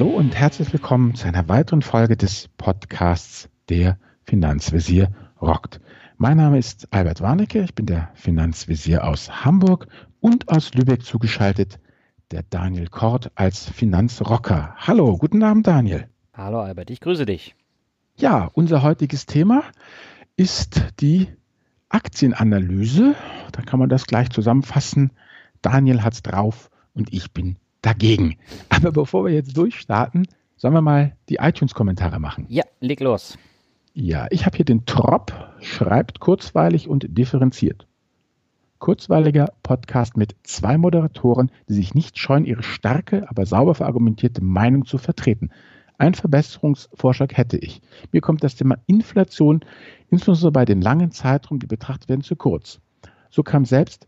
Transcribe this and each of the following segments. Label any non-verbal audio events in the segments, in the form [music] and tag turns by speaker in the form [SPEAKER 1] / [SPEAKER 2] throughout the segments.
[SPEAKER 1] Hallo und herzlich willkommen zu einer weiteren Folge des Podcasts Der Finanzvisier rockt. Mein Name ist Albert Warnecke, ich bin der Finanzvisier aus Hamburg und aus Lübeck zugeschaltet der Daniel Kort als Finanzrocker. Hallo, guten Abend Daniel.
[SPEAKER 2] Hallo Albert, ich grüße dich.
[SPEAKER 1] Ja, unser heutiges Thema ist die Aktienanalyse. Da kann man das gleich zusammenfassen. Daniel hat's drauf und ich bin dagegen. Aber bevor wir jetzt durchstarten, sollen wir mal die iTunes-Kommentare machen.
[SPEAKER 2] Ja, leg los.
[SPEAKER 1] Ja, ich habe hier den Trop, schreibt kurzweilig und differenziert. Kurzweiliger Podcast mit zwei Moderatoren, die sich nicht scheuen, ihre starke, aber sauber verargumentierte Meinung zu vertreten. Ein Verbesserungsvorschlag hätte ich. Mir kommt das Thema Inflation, insbesondere bei den langen Zeitraum, die betrachtet werden, zu kurz. So kam selbst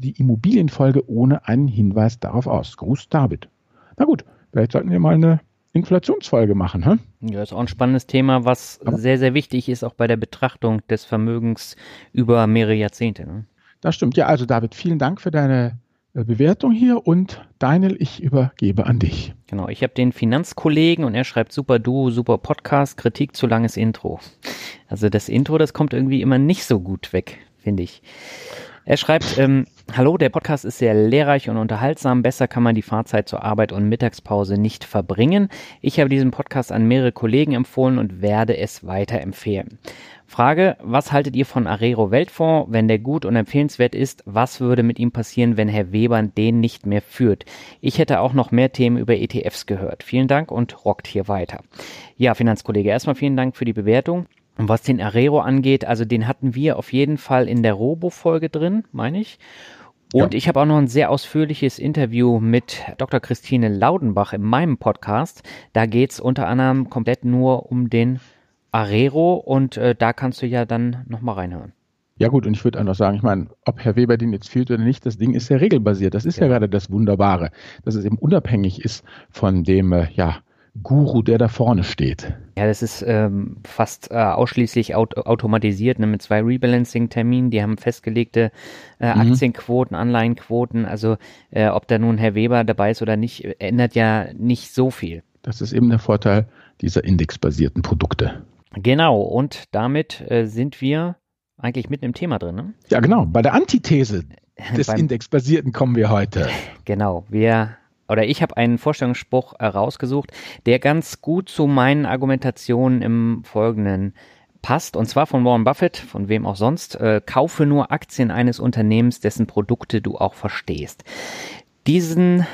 [SPEAKER 1] die Immobilienfolge ohne einen Hinweis darauf aus. Gruß David. Na gut, vielleicht sollten wir mal eine Inflationsfolge machen. Hm?
[SPEAKER 2] Ja, ist auch ein spannendes Thema, was Aber sehr, sehr wichtig ist, auch bei der Betrachtung des Vermögens über mehrere Jahrzehnte. Ne?
[SPEAKER 1] Das stimmt. Ja, also David, vielen Dank für deine äh, Bewertung hier und Daniel, ich übergebe an dich.
[SPEAKER 2] Genau, ich habe den Finanzkollegen und er schreibt super Du, super Podcast, Kritik zu langes Intro. Also das Intro, das kommt irgendwie immer nicht so gut weg, finde ich. Er schreibt, ähm, Hallo, der Podcast ist sehr lehrreich und unterhaltsam. Besser kann man die Fahrzeit zur Arbeit und Mittagspause nicht verbringen. Ich habe diesen Podcast an mehrere Kollegen empfohlen und werde es weiterempfehlen. Frage, was haltet ihr von Arero Weltfonds? Wenn der gut und empfehlenswert ist, was würde mit ihm passieren, wenn Herr Weber den nicht mehr führt? Ich hätte auch noch mehr Themen über ETFs gehört. Vielen Dank und rockt hier weiter. Ja, Finanzkollege, erstmal vielen Dank für die Bewertung. Und was den Arero angeht, also den hatten wir auf jeden Fall in der Robo-Folge drin, meine ich. Und ja. ich habe auch noch ein sehr ausführliches Interview mit Dr. Christine Laudenbach in meinem Podcast. Da geht's unter anderem komplett nur um den Arero und äh, da kannst du ja dann nochmal reinhören.
[SPEAKER 1] Ja gut, und ich würde einfach sagen, ich meine, ob Herr Weber den jetzt fehlt oder nicht, das Ding ist ja regelbasiert. Das ist ja, ja gerade das Wunderbare, dass es eben unabhängig ist von dem, äh, ja, Guru, der da vorne steht.
[SPEAKER 2] Ja, das ist ähm, fast äh, ausschließlich aut automatisiert, ne, mit zwei Rebalancing-Terminen. Die haben festgelegte äh, mhm. Aktienquoten, Anleihenquoten. Also äh, ob da nun Herr Weber dabei ist oder nicht, ändert ja nicht so viel.
[SPEAKER 1] Das ist eben der Vorteil dieser indexbasierten Produkte.
[SPEAKER 2] Genau, und damit äh, sind wir eigentlich mitten im Thema drin. Ne?
[SPEAKER 1] Ja, genau. Bei der Antithese [laughs] des Indexbasierten kommen wir heute. [laughs]
[SPEAKER 2] Genau, wir oder ich habe einen Vorstellungsspruch herausgesucht, der ganz gut zu meinen Argumentationen im Folgenden passt. Und zwar von Warren Buffett, von wem auch sonst. Äh, kaufe nur Aktien eines Unternehmens, dessen Produkte du auch verstehst. Diesen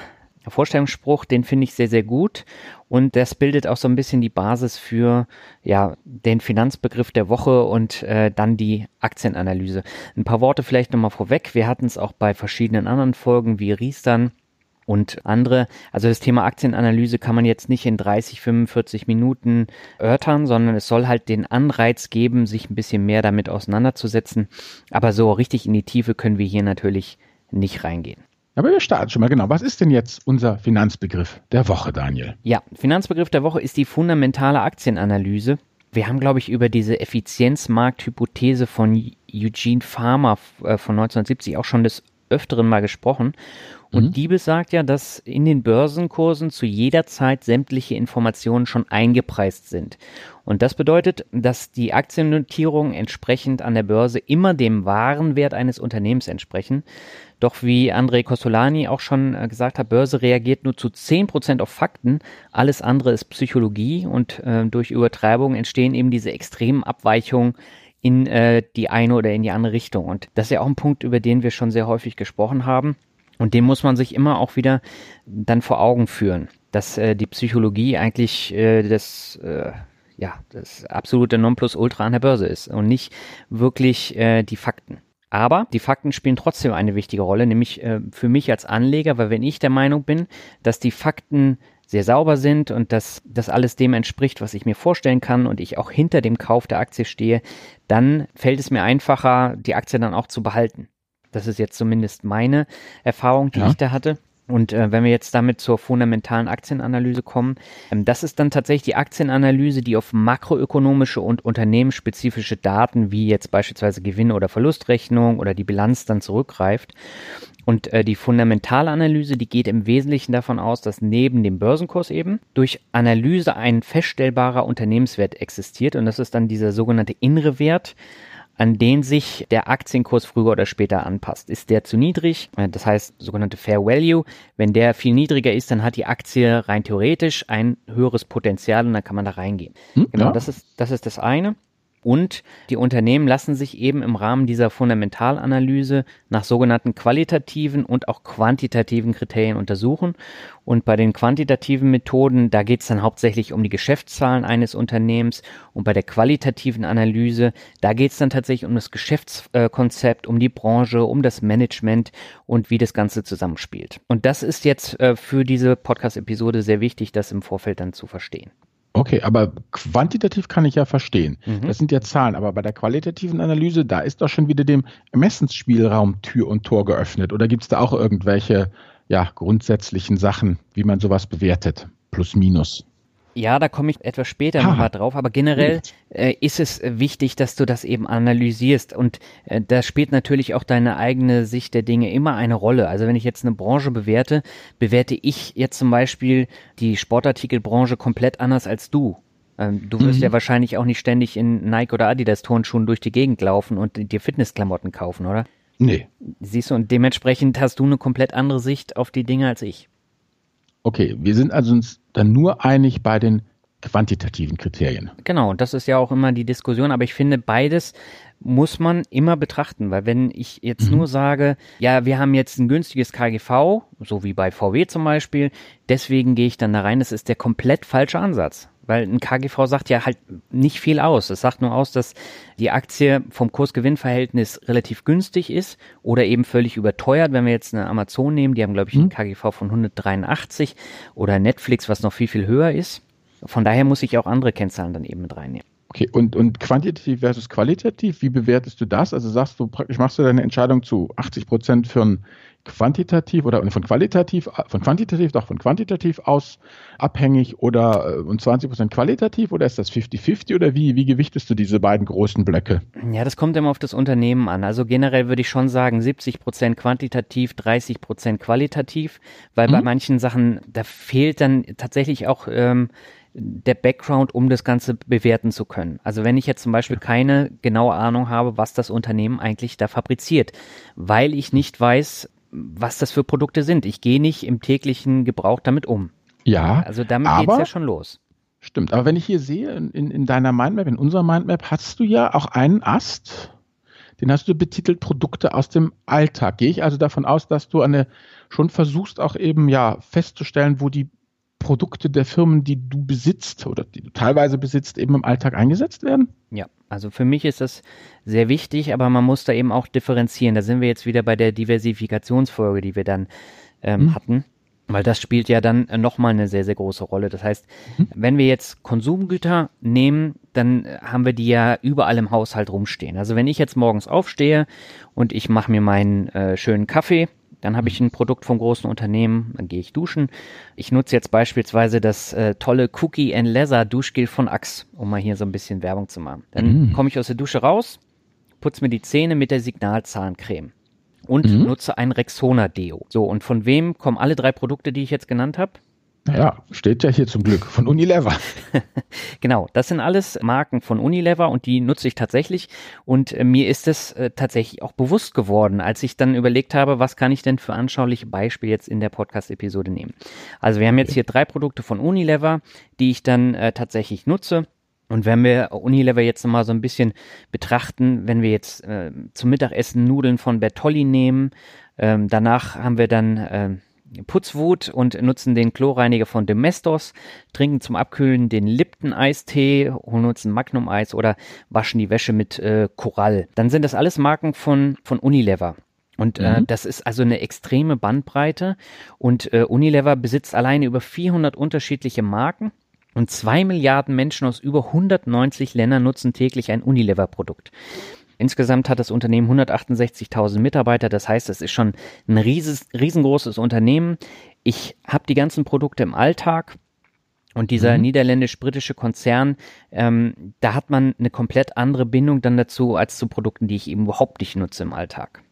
[SPEAKER 2] Vorstellungsspruch, den finde ich sehr, sehr gut. Und das bildet auch so ein bisschen die Basis für ja, den Finanzbegriff der Woche und äh, dann die Aktienanalyse. Ein paar Worte vielleicht nochmal vorweg. Wir hatten es auch bei verschiedenen anderen Folgen wie Riestern und andere. Also das Thema Aktienanalyse kann man jetzt nicht in 30, 45 Minuten örtern, sondern es soll halt den Anreiz geben, sich ein bisschen mehr damit auseinanderzusetzen. Aber so richtig in die Tiefe können wir hier natürlich nicht reingehen.
[SPEAKER 1] Aber wir starten schon mal genau. Was ist denn jetzt unser Finanzbegriff der Woche, Daniel?
[SPEAKER 2] Ja, Finanzbegriff der Woche ist die fundamentale Aktienanalyse. Wir haben, glaube ich, über diese Effizienzmarkthypothese von Eugene Farmer äh, von 1970 auch schon des Öfteren mal gesprochen. Und mhm. die besagt ja, dass in den Börsenkursen zu jeder Zeit sämtliche Informationen schon eingepreist sind. Und das bedeutet, dass die Aktiennotierungen entsprechend an der Börse immer dem wahren Wert eines Unternehmens entsprechen. Doch wie André Costolani auch schon äh, gesagt hat, Börse reagiert nur zu 10% auf Fakten, alles andere ist Psychologie und äh, durch Übertreibung entstehen eben diese extremen Abweichungen in äh, die eine oder in die andere Richtung. Und das ist ja auch ein Punkt, über den wir schon sehr häufig gesprochen haben. Und den muss man sich immer auch wieder dann vor Augen führen, dass äh, die Psychologie eigentlich äh, das, äh, ja, das absolute Nonplusultra an der Börse ist und nicht wirklich äh, die Fakten. Aber die Fakten spielen trotzdem eine wichtige Rolle, nämlich äh, für mich als Anleger, weil wenn ich der Meinung bin, dass die Fakten sehr sauber sind und dass das alles dem entspricht, was ich mir vorstellen kann und ich auch hinter dem Kauf der Aktie stehe, dann fällt es mir einfacher, die Aktie dann auch zu behalten. Das ist jetzt zumindest meine Erfahrung, die ja. ich da hatte. Und äh, wenn wir jetzt damit zur fundamentalen Aktienanalyse kommen, ähm, das ist dann tatsächlich die Aktienanalyse, die auf makroökonomische und unternehmensspezifische Daten wie jetzt beispielsweise Gewinn- oder Verlustrechnung oder die Bilanz dann zurückgreift. Und äh, die Fundamentalanalyse, die geht im Wesentlichen davon aus, dass neben dem Börsenkurs eben durch Analyse ein feststellbarer Unternehmenswert existiert. Und das ist dann dieser sogenannte innere Wert, an den sich der Aktienkurs früher oder später anpasst. Ist der zu niedrig, äh, das heißt sogenannte Fair Value, wenn der viel niedriger ist, dann hat die Aktie rein theoretisch ein höheres Potenzial und dann kann man da reingehen. Hm, genau, ja. das ist das ist das eine. Und die Unternehmen lassen sich eben im Rahmen dieser Fundamentalanalyse nach sogenannten qualitativen und auch quantitativen Kriterien untersuchen. Und bei den quantitativen Methoden, da geht es dann hauptsächlich um die Geschäftszahlen eines Unternehmens. Und bei der qualitativen Analyse, da geht es dann tatsächlich um das Geschäftskonzept, um die Branche, um das Management und wie das Ganze zusammenspielt. Und das ist jetzt äh, für diese Podcast-Episode sehr wichtig, das im Vorfeld dann zu verstehen.
[SPEAKER 1] Okay, aber quantitativ kann ich ja verstehen. Mhm. Das sind ja Zahlen, aber bei der qualitativen Analyse, da ist doch schon wieder dem Ermessensspielraum Tür und Tor geöffnet. Oder gibt es da auch irgendwelche ja, grundsätzlichen Sachen, wie man sowas bewertet? Plus, minus.
[SPEAKER 2] Ja, da komme ich etwas später nochmal drauf, aber generell äh, ist es wichtig, dass du das eben analysierst und äh, da spielt natürlich auch deine eigene Sicht der Dinge immer eine Rolle. Also wenn ich jetzt eine Branche bewerte, bewerte ich jetzt zum Beispiel die Sportartikelbranche komplett anders als du. Ähm, du wirst mhm. ja wahrscheinlich auch nicht ständig in Nike oder Adidas Turnschuhen durch die Gegend laufen und dir Fitnessklamotten kaufen, oder?
[SPEAKER 1] Nee.
[SPEAKER 2] Siehst du, und dementsprechend hast du eine komplett andere Sicht auf die Dinge als ich.
[SPEAKER 1] Okay, wir sind also uns dann nur einig bei den quantitativen Kriterien.
[SPEAKER 2] Genau, das ist ja auch immer die Diskussion, aber ich finde, beides muss man immer betrachten, weil wenn ich jetzt mhm. nur sage, ja, wir haben jetzt ein günstiges KGV, so wie bei VW zum Beispiel, deswegen gehe ich dann da rein, das ist der komplett falsche Ansatz. Weil ein KGV sagt ja halt nicht viel aus. Es sagt nur aus, dass die Aktie vom Kurs-Gewinn-Verhältnis relativ günstig ist oder eben völlig überteuert. Wenn wir jetzt eine Amazon nehmen, die haben, glaube ich, einen mhm. KGV von 183 oder Netflix, was noch viel, viel höher ist. Von daher muss ich auch andere Kennzahlen dann eben mit reinnehmen.
[SPEAKER 1] Okay, und, und quantitativ versus qualitativ, wie bewertest du das? Also sagst du praktisch, machst du deine Entscheidung zu 80 Prozent für ein quantitativ oder von qualitativ, von quantitativ, doch von quantitativ aus abhängig oder äh, und 20 Prozent qualitativ oder ist das 50-50 oder wie, wie gewichtest du diese beiden großen Blöcke?
[SPEAKER 2] Ja, das kommt immer auf das Unternehmen an. Also generell würde ich schon sagen 70 Prozent quantitativ, 30 Prozent qualitativ, weil mhm. bei manchen Sachen, da fehlt dann tatsächlich auch ähm, der Background, um das Ganze bewerten zu können. Also wenn ich jetzt zum Beispiel keine genaue Ahnung habe, was das Unternehmen eigentlich da fabriziert, weil ich nicht weiß, was das für Produkte sind. Ich gehe nicht im täglichen Gebrauch damit um.
[SPEAKER 1] Ja.
[SPEAKER 2] Also damit geht es ja schon los.
[SPEAKER 1] Stimmt, aber wenn ich hier sehe, in, in deiner Mindmap, in unserer Mindmap, hast du ja auch einen Ast, den hast du betitelt Produkte aus dem Alltag. Gehe ich also davon aus, dass du eine schon versuchst auch eben ja festzustellen, wo die Produkte der Firmen, die du besitzt oder die du teilweise besitzt, eben im Alltag eingesetzt werden?
[SPEAKER 2] Ja, also für mich ist das sehr wichtig, aber man muss da eben auch differenzieren. Da sind wir jetzt wieder bei der Diversifikationsfolge, die wir dann ähm, mhm. hatten. Weil das spielt ja dann nochmal eine sehr, sehr große Rolle. Das heißt, mhm. wenn wir jetzt Konsumgüter nehmen, dann haben wir die ja überall im Haushalt rumstehen. Also wenn ich jetzt morgens aufstehe und ich mache mir meinen äh, schönen Kaffee, dann habe ich ein Produkt vom großen Unternehmen, dann gehe ich duschen. Ich nutze jetzt beispielsweise das äh, tolle Cookie and Leather Duschgel von Axe, um mal hier so ein bisschen Werbung zu machen. Dann mhm. komme ich aus der Dusche raus, putze mir die Zähne mit der Signalzahncreme und mhm. nutze ein Rexona Deo. So, und von wem kommen alle drei Produkte, die ich jetzt genannt habe?
[SPEAKER 1] Naja, steht ja hier zum Glück von Unilever. [laughs]
[SPEAKER 2] genau, das sind alles Marken von Unilever und die nutze ich tatsächlich. Und äh, mir ist es äh, tatsächlich auch bewusst geworden, als ich dann überlegt habe, was kann ich denn für anschauliche Beispiele jetzt in der Podcast-Episode nehmen. Also wir haben jetzt hier drei Produkte von Unilever, die ich dann äh, tatsächlich nutze. Und wenn wir Unilever jetzt mal so ein bisschen betrachten, wenn wir jetzt äh, zum Mittagessen Nudeln von Bertolli nehmen, ähm, danach haben wir dann äh, Putzwut und nutzen den Chlorreiniger von Domestos, trinken zum Abkühlen den Lipton-Eistee, ein Magnum-Eis oder waschen die Wäsche mit äh, Korall. Dann sind das alles Marken von, von Unilever. Und äh, mhm. das ist also eine extreme Bandbreite. Und äh, Unilever besitzt alleine über 400 unterschiedliche Marken. Und zwei Milliarden Menschen aus über 190 Ländern nutzen täglich ein Unilever-Produkt. Insgesamt hat das Unternehmen 168.000 Mitarbeiter, das heißt, es ist schon ein rieses, riesengroßes Unternehmen. Ich habe die ganzen Produkte im Alltag. Und dieser mhm. niederländisch-britische Konzern, ähm, da hat man eine komplett andere Bindung dann dazu als zu Produkten, die ich eben überhaupt nicht nutze im Alltag.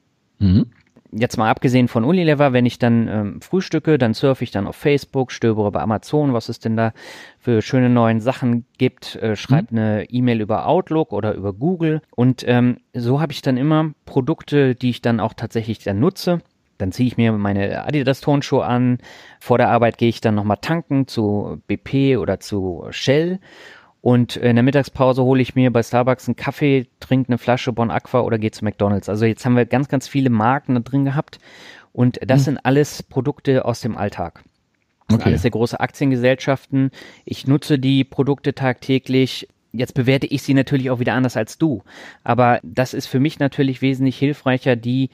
[SPEAKER 2] Mhm. Jetzt mal abgesehen von Unilever, wenn ich dann ähm, frühstücke, dann surfe ich dann auf Facebook, stöbere bei Amazon, was es denn da für schöne neuen Sachen gibt, äh, schreibe mhm. eine E-Mail über Outlook oder über Google und ähm, so habe ich dann immer Produkte, die ich dann auch tatsächlich dann nutze. Dann ziehe ich mir meine Adidas Turnschuhe an. Vor der Arbeit gehe ich dann nochmal tanken zu BP oder zu Shell und in der Mittagspause hole ich mir bei Starbucks einen Kaffee, trinke eine Flasche Bon Aqua oder gehe zu McDonalds. Also jetzt haben wir ganz, ganz viele Marken da drin gehabt. Und das hm. sind alles Produkte aus dem Alltag. Das okay. sind alles sehr große Aktiengesellschaften. Ich nutze die Produkte tagtäglich. Jetzt bewerte ich sie natürlich auch wieder anders als du. Aber das ist für mich natürlich wesentlich hilfreicher, die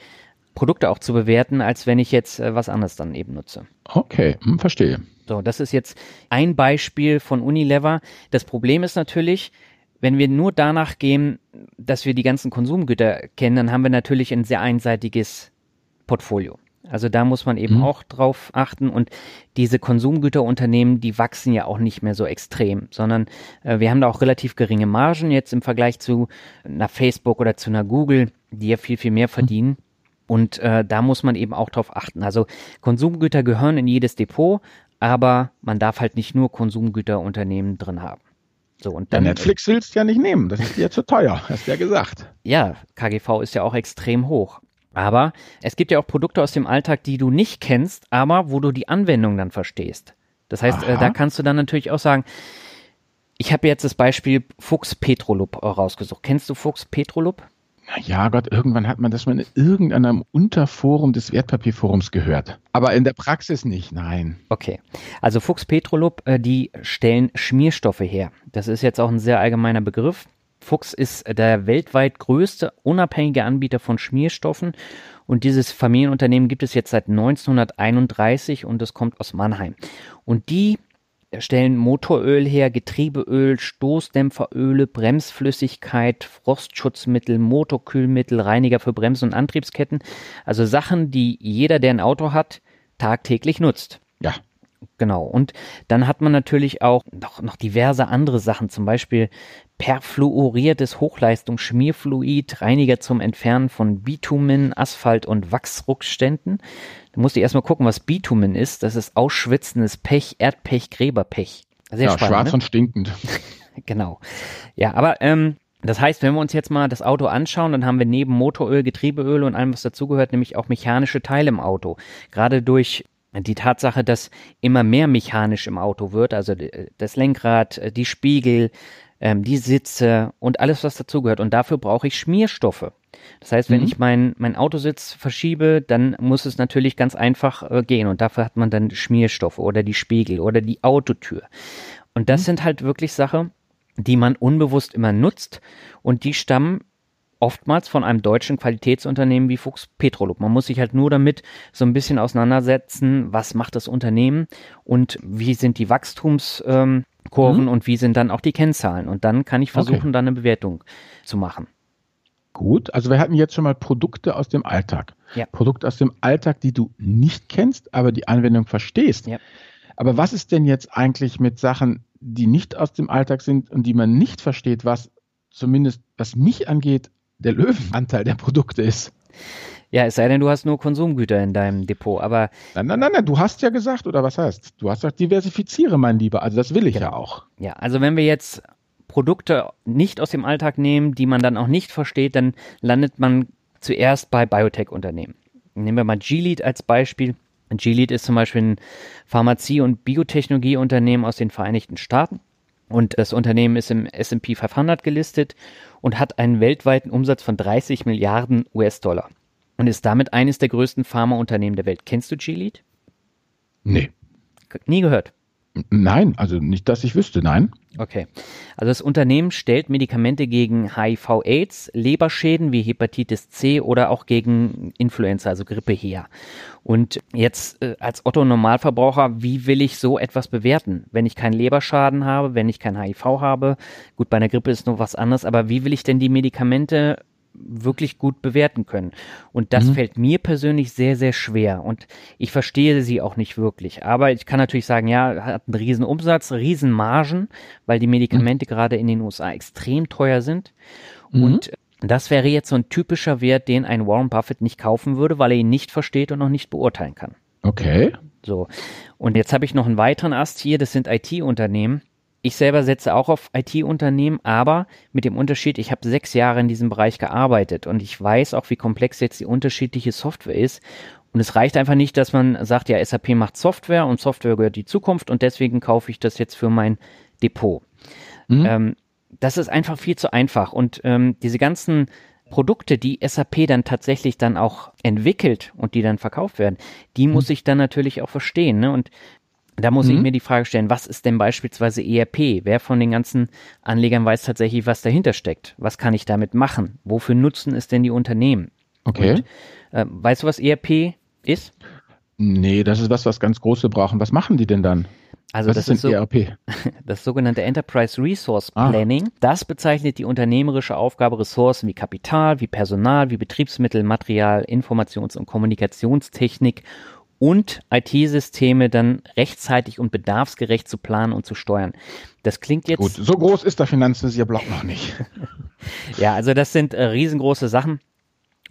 [SPEAKER 2] Produkte auch zu bewerten, als wenn ich jetzt äh, was anderes dann eben nutze.
[SPEAKER 1] Okay, hm, verstehe.
[SPEAKER 2] So, das ist jetzt ein Beispiel von Unilever. Das Problem ist natürlich, wenn wir nur danach gehen, dass wir die ganzen Konsumgüter kennen, dann haben wir natürlich ein sehr einseitiges Portfolio. Also da muss man eben mhm. auch drauf achten und diese Konsumgüterunternehmen, die wachsen ja auch nicht mehr so extrem, sondern äh, wir haben da auch relativ geringe Margen jetzt im Vergleich zu einer Facebook oder zu einer Google, die ja viel, viel mehr mhm. verdienen. Mhm. Und äh, da muss man eben auch drauf achten. Also Konsumgüter gehören in jedes Depot, aber man darf halt nicht nur Konsumgüterunternehmen drin haben.
[SPEAKER 1] So, und dann, ja, Netflix willst du ja nicht nehmen, das ist dir zu teuer, hast du ja gesagt.
[SPEAKER 2] Ja, KGV ist ja auch extrem hoch. Aber es gibt ja auch Produkte aus dem Alltag, die du nicht kennst, aber wo du die Anwendung dann verstehst. Das heißt, äh, da kannst du dann natürlich auch sagen, ich habe jetzt das Beispiel Fuchs Petrolub rausgesucht. Kennst du Fuchs Petrolub?
[SPEAKER 1] Ja Gott, irgendwann hat man das mal in irgendeinem Unterforum des Wertpapierforums gehört. Aber in der Praxis nicht, nein.
[SPEAKER 2] Okay. Also Fuchs Petrolub, äh, die stellen Schmierstoffe her. Das ist jetzt auch ein sehr allgemeiner Begriff. Fuchs ist der weltweit größte unabhängige Anbieter von Schmierstoffen und dieses Familienunternehmen gibt es jetzt seit 1931 und es kommt aus Mannheim. Und die stellen Motoröl her, Getriebeöl, Stoßdämpferöle, Bremsflüssigkeit, Frostschutzmittel, Motorkühlmittel, Reiniger für Bremsen und Antriebsketten. Also Sachen, die jeder, der ein Auto hat, tagtäglich nutzt.
[SPEAKER 1] Ja.
[SPEAKER 2] Genau. Und dann hat man natürlich auch noch, noch diverse andere Sachen, zum Beispiel perfluoriertes Hochleistungsschmierfluid, Reiniger zum Entfernen von Bitumen, Asphalt und Wachsrückständen. Da musst du erstmal gucken, was Bitumen ist. Das ist ausschwitzendes Pech, Erdpech, Gräberpech.
[SPEAKER 1] Sehr ja, spannend, schwarz ne? und stinkend. [laughs]
[SPEAKER 2] genau. Ja, aber ähm, das heißt, wenn wir uns jetzt mal das Auto anschauen, dann haben wir neben Motoröl, Getriebeöl und allem, was dazugehört, nämlich auch mechanische Teile im Auto. Gerade durch die Tatsache, dass immer mehr mechanisch im Auto wird, also das Lenkrad, die Spiegel, ähm, die Sitze und alles, was dazugehört. Und dafür brauche ich Schmierstoffe. Das heißt, wenn mhm. ich mein, mein Autositz verschiebe, dann muss es natürlich ganz einfach äh, gehen. Und dafür hat man dann Schmierstoffe oder die Spiegel oder die Autotür. Und das mhm. sind halt wirklich Sachen, die man unbewusst immer nutzt und die stammen oftmals von einem deutschen Qualitätsunternehmen wie Fuchs Petrolub. Man muss sich halt nur damit so ein bisschen auseinandersetzen, was macht das Unternehmen und wie sind die Wachstumskurven ähm, mhm. und wie sind dann auch die Kennzahlen. Und dann kann ich versuchen, okay. dann eine Bewertung zu machen.
[SPEAKER 1] Gut, also wir hatten jetzt schon mal Produkte aus dem Alltag. Ja. Produkte aus dem Alltag, die du nicht kennst, aber die Anwendung verstehst. Ja. Aber was ist denn jetzt eigentlich mit Sachen, die nicht aus dem Alltag sind und die man nicht versteht, was zumindest, was mich angeht, der Löwenanteil der Produkte ist?
[SPEAKER 2] Ja, es sei denn, du hast nur Konsumgüter in deinem Depot, aber.
[SPEAKER 1] Nein, nein, nein, nein, du hast ja gesagt, oder was heißt? Du hast gesagt, diversifiziere, mein Lieber. Also das will ich genau. ja auch.
[SPEAKER 2] Ja, also wenn wir jetzt Produkte nicht aus dem Alltag nehmen, die man dann auch nicht versteht, dann landet man zuerst bei Biotech-Unternehmen. Nehmen wir mal Gilead als Beispiel. Gilead ist zum Beispiel ein Pharmazie- und Biotechnologieunternehmen aus den Vereinigten Staaten. Und das Unternehmen ist im S&P 500 gelistet und hat einen weltweiten Umsatz von 30 Milliarden US-Dollar und ist damit eines der größten Pharmaunternehmen der Welt. Kennst du Gilead?
[SPEAKER 1] Nee.
[SPEAKER 2] Nie gehört.
[SPEAKER 1] Nein, also nicht, dass ich wüsste, nein.
[SPEAKER 2] Okay. Also das Unternehmen stellt Medikamente gegen HIV-Aids, Leberschäden wie Hepatitis C oder auch gegen Influenza, also Grippe her. Und jetzt äh, als Otto Normalverbraucher, wie will ich so etwas bewerten? Wenn ich keinen Leberschaden habe, wenn ich kein HIV habe, gut, bei einer Grippe ist noch was anderes, aber wie will ich denn die Medikamente wirklich gut bewerten können. Und das mhm. fällt mir persönlich sehr, sehr schwer. Und ich verstehe sie auch nicht wirklich. Aber ich kann natürlich sagen, ja, hat einen riesen Umsatz, riesen Margen, weil die Medikamente mhm. gerade in den USA extrem teuer sind. Mhm. Und Das wäre jetzt so ein typischer Wert, den ein Warren Buffett nicht kaufen würde, weil er ihn nicht versteht und noch nicht beurteilen kann.
[SPEAKER 1] Okay.
[SPEAKER 2] So. Und jetzt habe ich noch einen weiteren Ast hier, das sind IT-Unternehmen. Ich selber setze auch auf IT-Unternehmen, aber mit dem Unterschied, ich habe sechs Jahre in diesem Bereich gearbeitet und ich weiß auch, wie komplex jetzt die unterschiedliche Software ist. Und es reicht einfach nicht, dass man sagt, ja, SAP macht Software und Software gehört die Zukunft und deswegen kaufe ich das jetzt für mein Depot. Mhm. Ähm, das ist einfach viel zu einfach. Und ähm, diese ganzen Produkte, die SAP dann tatsächlich dann auch entwickelt und die dann verkauft werden, die mhm. muss ich dann natürlich auch verstehen. Ne? Und da muss mhm. ich mir die Frage stellen, was ist denn beispielsweise ERP? Wer von den ganzen Anlegern weiß tatsächlich, was dahinter steckt? Was kann ich damit machen? Wofür nutzen es denn die Unternehmen?
[SPEAKER 1] Okay. Und,
[SPEAKER 2] äh, weißt du, was ERP ist?
[SPEAKER 1] Nee, das ist was, was ganz große brauchen. Was machen die denn dann?
[SPEAKER 2] Also Was das ist, ist so, ERP? [laughs] das sogenannte Enterprise Resource ah. Planning. Ah. Das bezeichnet die unternehmerische Aufgabe, Ressourcen wie Kapital, wie Personal, wie Betriebsmittel, Material, Informations- und Kommunikationstechnik und IT-Systeme dann rechtzeitig und bedarfsgerecht zu planen und zu steuern. Das klingt jetzt. Gut,
[SPEAKER 1] so groß ist der Finanzvisier-Block noch nicht. [laughs]
[SPEAKER 2] ja, also das sind äh, riesengroße Sachen.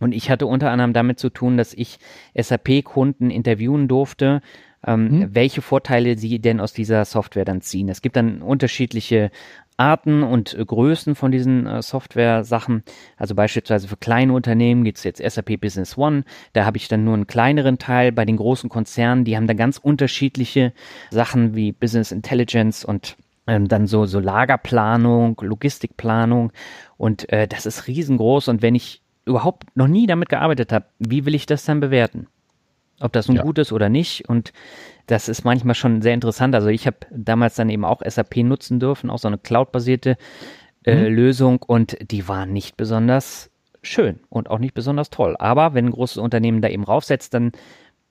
[SPEAKER 2] Und ich hatte unter anderem damit zu tun, dass ich SAP-Kunden interviewen durfte, ähm, hm. welche Vorteile sie denn aus dieser Software dann ziehen. Es gibt dann unterschiedliche Arten und Größen von diesen äh, Software-Sachen. Also beispielsweise für kleine Unternehmen gibt es jetzt SAP Business One. Da habe ich dann nur einen kleineren Teil. Bei den großen Konzernen, die haben da ganz unterschiedliche Sachen wie Business Intelligence und ähm, dann so, so Lagerplanung, Logistikplanung. Und äh, das ist riesengroß. Und wenn ich überhaupt noch nie damit gearbeitet habe, wie will ich das dann bewerten? Ob das nun ja. gut ist oder nicht. Und das ist manchmal schon sehr interessant. Also ich habe damals dann eben auch SAP nutzen dürfen, auch so eine cloud-basierte äh, mhm. Lösung und die war nicht besonders schön und auch nicht besonders toll. Aber wenn ein großes Unternehmen da eben raufsetzt, dann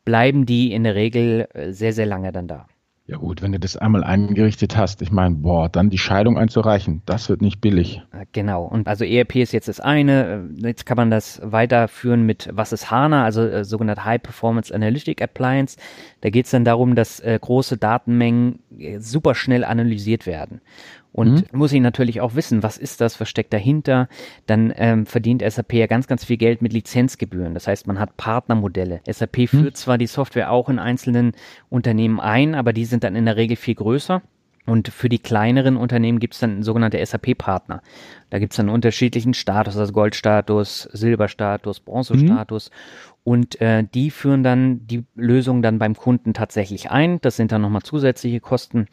[SPEAKER 2] bleiben die in der Regel äh, sehr, sehr lange dann da.
[SPEAKER 1] Ja gut, wenn du das einmal eingerichtet hast, ich meine, boah, dann die Scheidung einzureichen, das wird nicht billig.
[SPEAKER 2] Äh, genau, und also ERP ist jetzt das eine, äh, jetzt kann man das weiterführen mit, was ist HANA, also äh, sogenannte High Performance Analytic Appliance. Da geht es dann darum, dass äh, große Datenmengen äh, super schnell analysiert werden. Und mhm. muss ich natürlich auch wissen, was ist das, was steckt dahinter. Dann ähm, verdient SAP ja ganz, ganz viel Geld mit Lizenzgebühren. Das heißt, man hat Partnermodelle. SAP mhm. führt zwar die Software auch in einzelnen Unternehmen ein, aber die sind dann in der Regel viel größer. Und für die kleineren Unternehmen gibt es dann sogenannte SAP-Partner. Da gibt es dann unterschiedlichen Status, also Goldstatus, Silberstatus, Bronzestatus. Mhm. Und äh, die führen dann die Lösung dann beim Kunden tatsächlich ein. Das sind dann nochmal zusätzliche Kosten.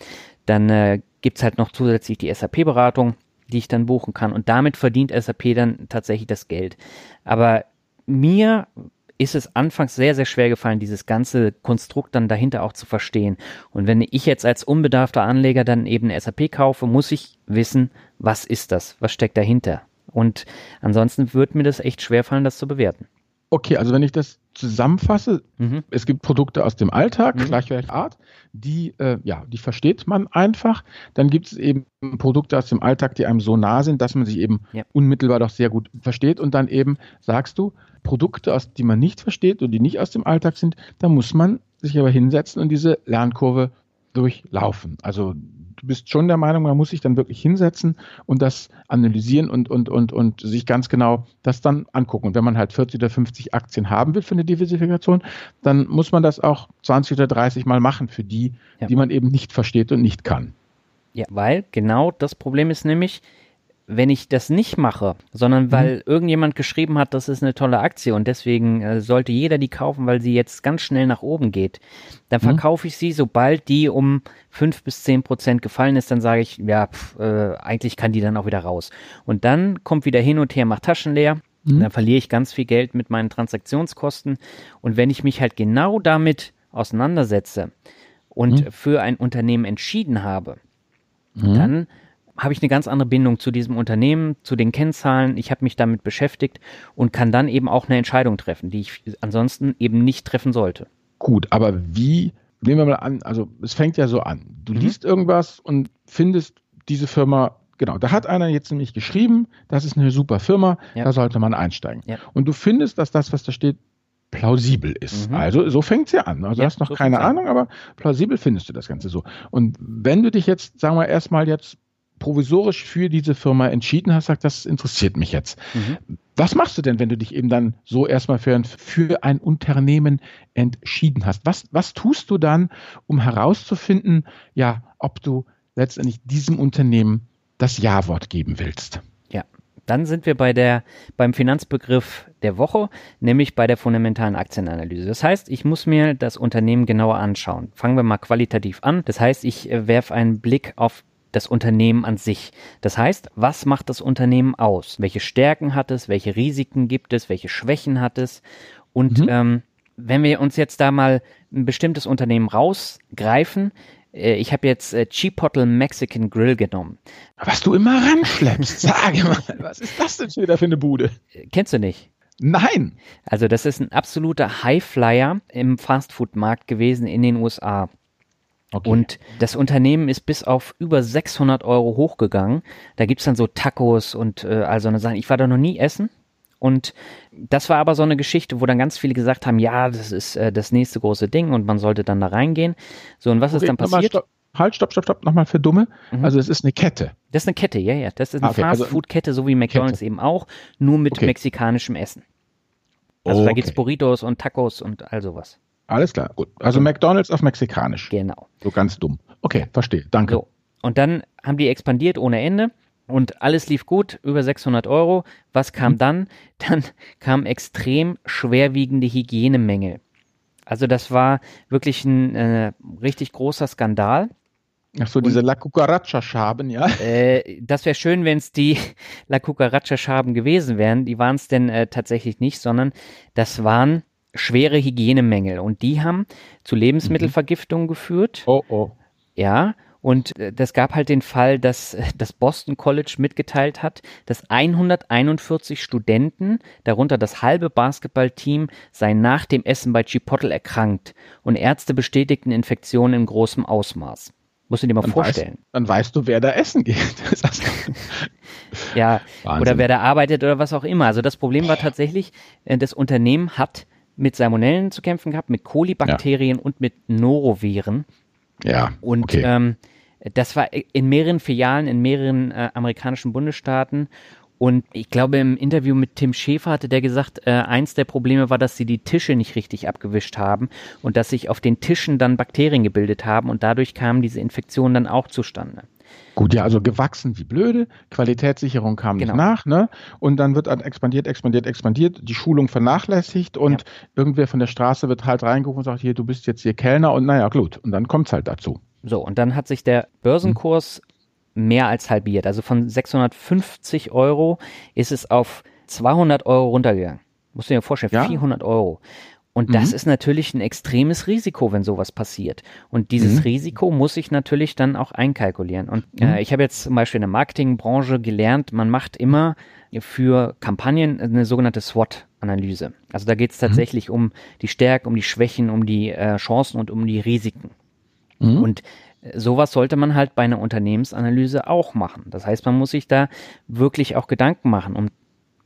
[SPEAKER 2] Dann äh, gibt es halt noch zusätzlich die SAP-Beratung, die ich dann buchen kann. Und damit verdient SAP dann tatsächlich das Geld. Aber mir ist es anfangs sehr, sehr schwer gefallen, dieses ganze Konstrukt dann dahinter auch zu verstehen. Und wenn ich jetzt als unbedarfter Anleger dann eben eine SAP kaufe, muss ich wissen, was ist das? Was steckt dahinter? Und ansonsten wird mir das echt schwer fallen, das zu bewerten.
[SPEAKER 1] Okay, also wenn ich das zusammenfasse, mhm. es gibt Produkte aus dem Alltag, mhm. gleich welcher Art, die, äh, ja, die versteht man einfach. Dann gibt es eben Produkte aus dem Alltag, die einem so nah sind, dass man sich eben ja. unmittelbar doch sehr gut versteht. Und dann eben sagst du, Produkte, aus, die man nicht versteht und die nicht aus dem Alltag sind, da muss man sich aber hinsetzen und diese Lernkurve durchlaufen. Also du bist schon der Meinung, man muss sich dann wirklich hinsetzen und das analysieren und, und, und, und sich ganz genau das dann angucken. Und wenn man halt 40 oder 50 Aktien haben will für eine Diversifikation, dann muss man das auch 20 oder 30 Mal machen für die, ja. die man eben nicht versteht und nicht kann.
[SPEAKER 2] Ja, weil genau das Problem ist nämlich, wenn ich das nicht mache, sondern weil mhm. irgendjemand geschrieben hat, das ist eine tolle Aktie und deswegen äh, sollte jeder die kaufen, weil sie jetzt ganz schnell nach oben geht, dann mhm. verkaufe ich sie, sobald die um fünf bis zehn Prozent gefallen ist, dann sage ich, ja, pf, äh, eigentlich kann die dann auch wieder raus. Und dann kommt wieder hin und her, macht Taschen leer. Mhm. Dann verliere ich ganz viel Geld mit meinen Transaktionskosten. Und wenn ich mich halt genau damit auseinandersetze und mhm. für ein Unternehmen entschieden habe, mhm. dann habe ich eine ganz andere Bindung zu diesem Unternehmen, zu den Kennzahlen. Ich habe mich damit beschäftigt und kann dann eben auch eine Entscheidung treffen, die ich ansonsten eben nicht treffen sollte.
[SPEAKER 1] Gut, aber wie, nehmen wir mal an, also es fängt ja so an. Du mhm. liest irgendwas und findest diese Firma Genau, da hat einer jetzt nämlich geschrieben, das ist eine super Firma, ja. da sollte man einsteigen. Ja. Und du findest, dass das, was da steht, plausibel ist. Mhm. Also so fängt es ja an. Also ja, du hast noch so keine Ahnung, aber plausibel findest du das Ganze so. Und wenn du dich jetzt, sagen wir erstmal jetzt provisorisch für diese Firma entschieden hast, sagt, das interessiert mich jetzt. Mhm. Was machst du denn, wenn du dich eben dann so erstmal für ein, für ein Unternehmen entschieden hast? Was, was tust du dann, um herauszufinden, ja, ob du letztendlich diesem Unternehmen das Ja-Wort geben willst?
[SPEAKER 2] Ja, dann sind wir bei der, beim Finanzbegriff der Woche, nämlich bei der fundamentalen Aktienanalyse. Das heißt, ich muss mir das Unternehmen genauer anschauen. Fangen wir mal qualitativ an. Das heißt, ich äh, werfe einen Blick auf das Unternehmen an sich. Das heißt, was macht das Unternehmen aus? Welche Stärken hat es? Welche Risiken gibt es? Welche Schwächen hat es? Und mhm. ähm, wenn wir uns jetzt da mal ein bestimmtes Unternehmen rausgreifen, äh, ich habe jetzt äh, Chipotle Mexican Grill genommen.
[SPEAKER 1] Was du immer ranschleppst, sage mal, was ist das denn wieder für eine Bude?
[SPEAKER 2] Äh, kennst du nicht?
[SPEAKER 1] Nein.
[SPEAKER 2] Also das ist ein absoluter Highflyer im Fastfood-Markt gewesen in den USA. Okay. Und das Unternehmen ist bis auf über 600 Euro hochgegangen. Da gibt's dann so Tacos und äh, all so eine Sachen. Ich war da noch nie essen. Und das war aber so eine Geschichte, wo dann ganz viele gesagt haben, ja, das ist äh, das nächste große Ding und man sollte dann da reingehen. So, und was okay, ist dann passiert?
[SPEAKER 1] Stopp. Halt, stopp, stopp, stopp, nochmal für Dumme. Mhm. Also es ist eine Kette.
[SPEAKER 2] Das ist eine Kette, ja, ja. Das ist eine ah, okay, also Fast-Food-Kette, so wie McDonalds Kette. eben auch, nur mit mexikanischem Essen. Also da gibt's Burritos und Tacos und all sowas.
[SPEAKER 1] Alles klar, gut. Also genau. McDonalds auf Mexikanisch.
[SPEAKER 2] Genau.
[SPEAKER 1] So ganz dumm. Okay, verstehe. Danke. So.
[SPEAKER 2] Und dann haben die expandiert ohne Ende und alles lief gut, über 600 Euro. Was kam mhm. dann? [laughs] Dann kamen extrem schwerwiegende Hygienemängel. Also das war wirklich ein äh, richtig großer Skandal.
[SPEAKER 1] Ach so, diese und, La Cucaracha-Schaben, ja?
[SPEAKER 2] Äh, das wäre schön, wenn es die [laughs] La Cucaracha-Schaben gewesen wären. Die waren es denn äh, tatsächlich nicht, sondern das waren schwere Hygienemängel und die haben zu Lebensmittelvergiftungen mhm. geführt.
[SPEAKER 1] Oh, oh.
[SPEAKER 2] Ja, und äh, das gab halt den Fall, dass äh, das Boston College mitgeteilt hat, dass 141 Studenten, darunter das halbe Basketballteam, seien nach dem Essen bei Chipotle erkrankt und Ärzte bestätigten Infektionen in großem Ausmaß. Musst du dir mal dann vorstellen.
[SPEAKER 1] Weißt, dann weißt du, wer da essen geht. [laughs]
[SPEAKER 2] ja, Wahnsinn. oder wer da arbeitet oder was auch immer. Also das Problem war tatsächlich, äh, das Unternehmen hat mit Salmonellen zu kämpfen gehabt, mit Kolibakterien ja. und mit Noroviren.
[SPEAKER 1] Ja.
[SPEAKER 2] Und okay. ähm, das war in mehreren Filialen in mehreren äh, amerikanischen Bundesstaaten. Und ich glaube, im Interview mit Tim Schäfer hatte der gesagt, äh, eins der Probleme war, dass sie die Tische nicht richtig abgewischt haben und dass sich auf den Tischen dann Bakterien gebildet haben und dadurch kamen diese Infektionen dann auch zustande.
[SPEAKER 1] Gut, ja, also gewachsen wie blöde, Qualitätssicherung kam genau. nicht nach, ne? Und dann wird dann expandiert, expandiert, expandiert, die Schulung vernachlässigt und ja. irgendwer von der Straße wird halt reingerufen und sagt, hier, du bist jetzt hier Kellner und naja, gut. Und dann kommt's halt dazu.
[SPEAKER 2] So, und dann hat sich der Börsenkurs hm. mehr als halbiert. Also von 650 Euro ist es auf 200 Euro runtergegangen. Musst du dir vorstellen, ja. 400 Euro. Und das mhm. ist natürlich ein extremes Risiko, wenn sowas passiert. Und dieses mhm. Risiko muss ich natürlich dann auch einkalkulieren. Und äh, mhm. ich habe jetzt zum Beispiel in der Marketingbranche gelernt, man macht immer für Kampagnen eine sogenannte SWOT-Analyse. Also da geht es mhm. tatsächlich um die Stärken, um die Schwächen, um die äh, Chancen und um die Risiken. Mhm. Und äh, sowas sollte man halt bei einer Unternehmensanalyse auch machen. Das heißt, man muss sich da wirklich auch Gedanken machen, um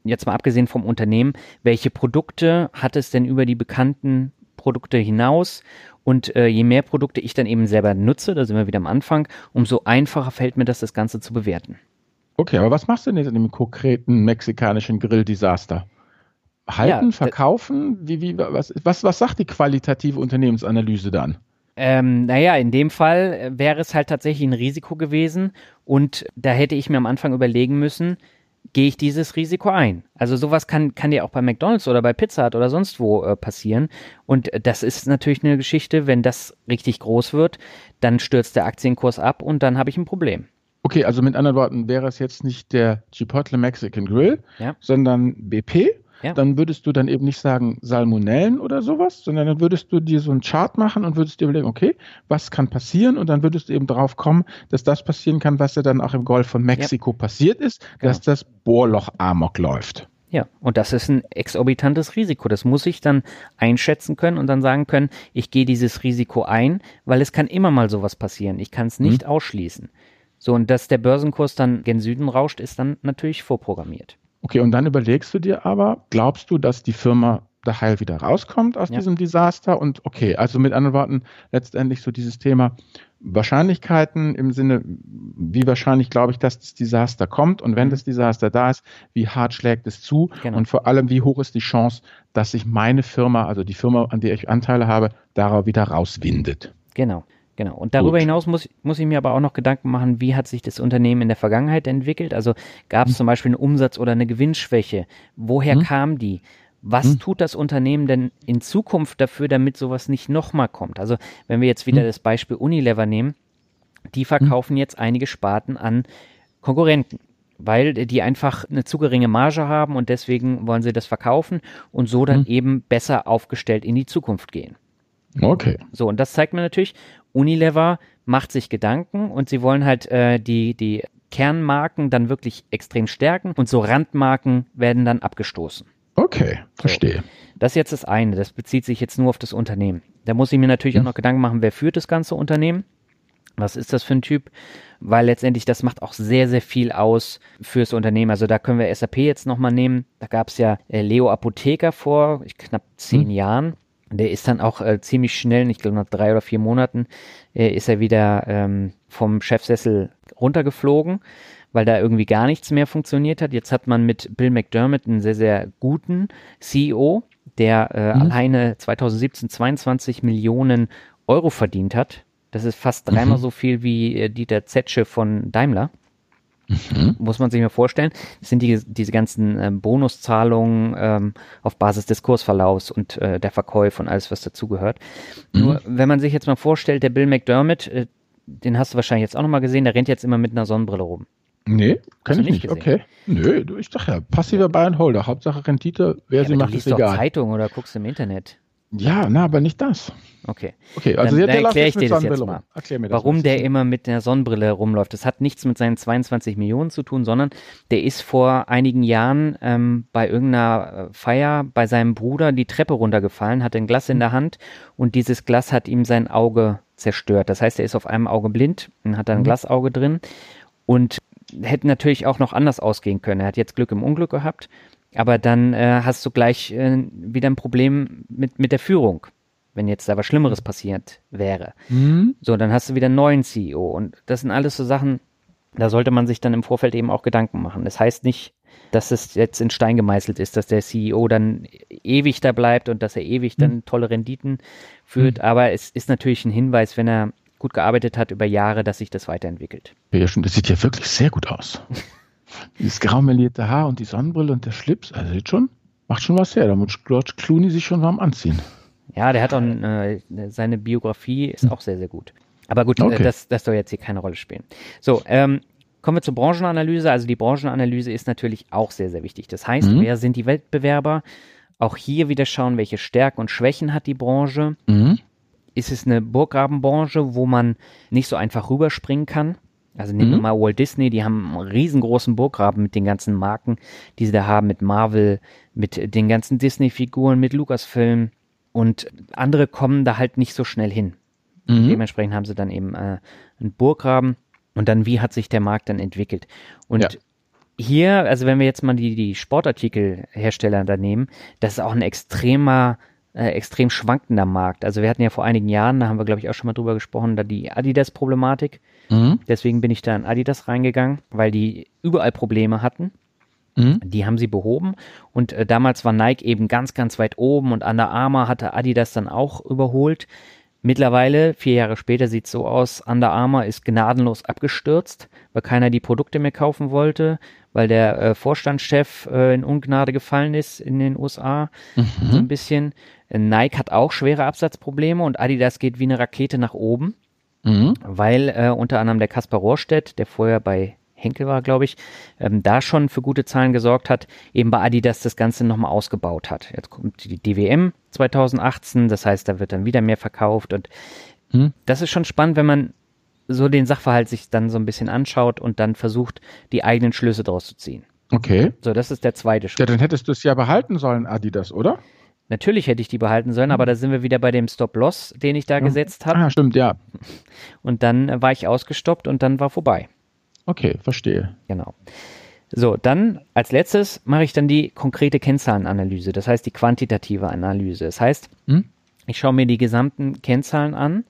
[SPEAKER 2] jetzt mal abgesehen vom Unternehmen, welche Produkte hat es denn über die bekannten Produkte hinaus? Und äh, je mehr Produkte ich dann eben selber nutze, da sind wir wieder am Anfang, umso einfacher fällt mir das, das Ganze zu bewerten.
[SPEAKER 1] Okay, aber was machst du denn jetzt in dem konkreten mexikanischen Grill-Desaster? Halten, ja, verkaufen? Wie, wie, was, was, was sagt die qualitative Unternehmensanalyse dann?
[SPEAKER 2] Ähm, naja, in dem Fall äh, wäre es halt tatsächlich ein Risiko gewesen und da hätte ich mir am Anfang überlegen müssen, gehe ich dieses Risiko ein. Also sowas kann, kann dir auch bei McDonald's oder bei Pizza Hut oder sonst wo äh, passieren. Und äh, das ist natürlich eine Geschichte, wenn das richtig groß wird, dann stürzt der Aktienkurs ab und dann habe ich ein Problem.
[SPEAKER 1] Okay, also mit anderen Worten wäre es jetzt nicht der Chipotle Mexican Grill, ja. sondern BP ja. dann würdest du dann eben nicht sagen Salmonellen oder sowas, sondern dann würdest du dir so einen Chart machen und würdest dir überlegen, okay, was kann passieren? Und dann würdest du eben drauf kommen, dass das passieren kann, was ja dann auch im Golf von Mexiko ja. passiert ist, genau. dass das Bohrloch Amok läuft.
[SPEAKER 2] Ja, und das ist ein exorbitantes Risiko. Das muss ich dann einschätzen können und dann sagen können, ich gehe dieses Risiko ein, weil es kann immer mal sowas passieren. Ich kann es nicht mhm. ausschließen. So, und dass der Börsenkurs dann gen Süden rauscht, ist dann natürlich vorprogrammiert.
[SPEAKER 1] Okay, und dann überlegst du dir aber, glaubst du, dass die Firma da heil wieder rauskommt aus ja. diesem Desaster? Und okay, also mit anderen Worten, letztendlich so dieses Thema, Wahrscheinlichkeiten im Sinne, wie wahrscheinlich glaube ich, dass das Desaster kommt und wenn mhm. das Desaster da ist, wie hart schlägt es zu genau. und vor allem, wie hoch ist die Chance, dass sich meine Firma, also die Firma, an der ich Anteile habe, darauf wieder rauswindet.
[SPEAKER 2] Genau. Genau. Und darüber Gut. hinaus muss, muss ich mir aber auch noch Gedanken machen, wie hat sich das Unternehmen in der Vergangenheit entwickelt? Also gab es hm. zum Beispiel eine Umsatz- oder eine Gewinnschwäche? Woher hm. kam die? Was hm. tut das Unternehmen denn in Zukunft dafür, damit sowas nicht nochmal kommt? Also wenn wir jetzt wieder hm. das Beispiel Unilever nehmen, die verkaufen hm. jetzt einige Sparten an Konkurrenten weil die einfach eine zu geringe Marge haben und deswegen wollen sie das verkaufen und so dann hm. eben besser aufgestellt in die Zukunft gehen.
[SPEAKER 1] Okay.
[SPEAKER 2] So, und das zeigt mir natürlich, Unilever macht sich Gedanken und sie wollen halt äh, die, die Kernmarken dann wirklich extrem stärken und so Randmarken werden dann abgestoßen.
[SPEAKER 1] Okay, verstehe. So.
[SPEAKER 2] Das ist jetzt das eine, das bezieht sich jetzt nur auf das Unternehmen. Da muss ich mir natürlich hm. auch noch Gedanken machen, wer führt das ganze Unternehmen? Was ist das für ein Typ? Weil letztendlich das macht auch sehr, sehr viel aus fürs Unternehmen. Also da können wir SAP jetzt nochmal nehmen. Da gab es ja äh, Leo Apotheker vor knapp zehn hm. Jahren. Der ist dann auch äh, ziemlich schnell, ich glaube nach drei oder vier Monaten, äh, ist er wieder ähm, vom Chefsessel runtergeflogen, weil da irgendwie gar nichts mehr funktioniert hat. Jetzt hat man mit Bill McDermott einen sehr, sehr guten CEO, der äh, mhm. alleine 2017 22 Millionen Euro verdient hat. Das ist fast dreimal mhm. so viel wie äh, Dieter Zetsche von Daimler. Mhm. Muss man sich mal vorstellen. Das sind die, diese ganzen äh, Bonuszahlungen ähm, auf Basis des Kursverlaufs und äh, der Verkäufe und alles, was dazugehört. Mhm. Nur, wenn man sich jetzt mal vorstellt, der Bill McDermott, äh, den hast du wahrscheinlich jetzt auch nochmal gesehen, der rennt jetzt immer mit einer Sonnenbrille rum.
[SPEAKER 1] Nee, kann ich nicht. Gesehen? Okay. Nö, ich sag ja, passiver Buy and Holder. Hauptsache Rendite, wer ja, sie macht, ist egal. Du liest
[SPEAKER 2] doch Zeitung oder guckst im Internet.
[SPEAKER 1] Ja, na, aber nicht das.
[SPEAKER 2] Okay.
[SPEAKER 1] Okay, also dann,
[SPEAKER 2] dann erkläre ich dir das jetzt mal. Erklär mir das Warum der immer mit der Sonnenbrille rumläuft. Das hat nichts mit seinen 22 Millionen zu tun, sondern der ist vor einigen Jahren ähm, bei irgendeiner äh, Feier bei seinem Bruder die Treppe runtergefallen, hatte ein Glas in der Hand und dieses Glas hat ihm sein Auge zerstört. Das heißt, er ist auf einem Auge blind und hat da ein mhm. Glasauge drin und hätte natürlich auch noch anders ausgehen können. Er hat jetzt Glück im Unglück gehabt aber dann äh, hast du gleich äh, wieder ein Problem mit, mit der Führung, wenn jetzt da was Schlimmeres passiert wäre. Mhm. So, dann hast du wieder einen neuen CEO. Und das sind alles so Sachen, da sollte man sich dann im Vorfeld eben auch Gedanken machen. Das heißt nicht, dass es jetzt in Stein gemeißelt ist, dass der CEO dann ewig da bleibt und dass er ewig dann mhm. tolle Renditen führt. Mhm. Aber es ist natürlich ein Hinweis, wenn er gut gearbeitet hat über Jahre, dass sich das weiterentwickelt.
[SPEAKER 1] Ja, schon, das sieht ja wirklich sehr gut aus. [laughs] Dieses graumelierte Haar und die Sonnenbrille und der Schlips, also sieht schon, macht schon was her. Da muss George Clooney sich schon warm anziehen.
[SPEAKER 2] Ja, der hat auch äh, seine Biografie ist auch sehr, sehr gut. Aber gut, äh, okay. äh, das, das soll jetzt hier keine Rolle spielen. So, ähm, kommen wir zur Branchenanalyse. Also die Branchenanalyse ist natürlich auch sehr, sehr wichtig. Das heißt, mhm. wer sind die Wettbewerber? Auch hier wieder schauen, welche Stärken und Schwächen hat die Branche. Mhm. Ist es eine Burggrabenbranche, wo man nicht so einfach rüberspringen kann? Also nehmen mhm. wir mal Walt Disney, die haben einen riesengroßen Burggraben mit den ganzen Marken, die sie da haben, mit Marvel, mit den ganzen Disney-Figuren, mit Lucasfilm und andere kommen da halt nicht so schnell hin. Mhm. Dementsprechend haben sie dann eben äh, einen Burggraben und dann, wie hat sich der Markt dann entwickelt? Und ja. hier, also wenn wir jetzt mal die, die Sportartikelhersteller da nehmen, das ist auch ein extremer äh, extrem schwankender Markt. Also wir hatten ja vor einigen Jahren, da haben wir glaube ich auch schon mal drüber gesprochen, da die Adidas-Problematik. Mhm. Deswegen bin ich da in Adidas reingegangen, weil die überall Probleme hatten. Mhm. Die haben sie behoben und äh, damals war Nike eben ganz, ganz weit oben und Under Armour hatte Adidas dann auch überholt. Mittlerweile, vier Jahre später, sieht es so aus, Under Armour ist gnadenlos abgestürzt, weil keiner die Produkte mehr kaufen wollte, weil der äh, Vorstandschef äh, in Ungnade gefallen ist in den USA, mhm. so ein bisschen. Nike hat auch schwere Absatzprobleme und Adidas geht wie eine Rakete nach oben, mhm. weil äh, unter anderem der Kaspar Rohrstedt, der vorher bei Henkel war, glaube ich, ähm, da schon für gute Zahlen gesorgt hat, eben bei Adidas das Ganze nochmal ausgebaut hat. Jetzt kommt die DWM 2018, das heißt, da wird dann wieder mehr verkauft und mhm. das ist schon spannend, wenn man so den Sachverhalt sich dann so ein bisschen anschaut und dann versucht, die eigenen Schlüsse daraus zu ziehen.
[SPEAKER 1] Okay.
[SPEAKER 2] So, das ist der zweite
[SPEAKER 1] Schritt. Ja, dann hättest du es ja behalten sollen, Adidas, oder?
[SPEAKER 2] Natürlich hätte ich die behalten sollen, aber da sind wir wieder bei dem Stop-Loss, den ich da ja. gesetzt habe.
[SPEAKER 1] Ah, stimmt, ja.
[SPEAKER 2] Und dann war ich ausgestoppt und dann war vorbei.
[SPEAKER 1] Okay, verstehe.
[SPEAKER 2] Genau. So, dann als letztes mache ich dann die konkrete Kennzahlenanalyse, das heißt die quantitative Analyse. Das heißt, hm? ich schaue mir die gesamten Kennzahlen an,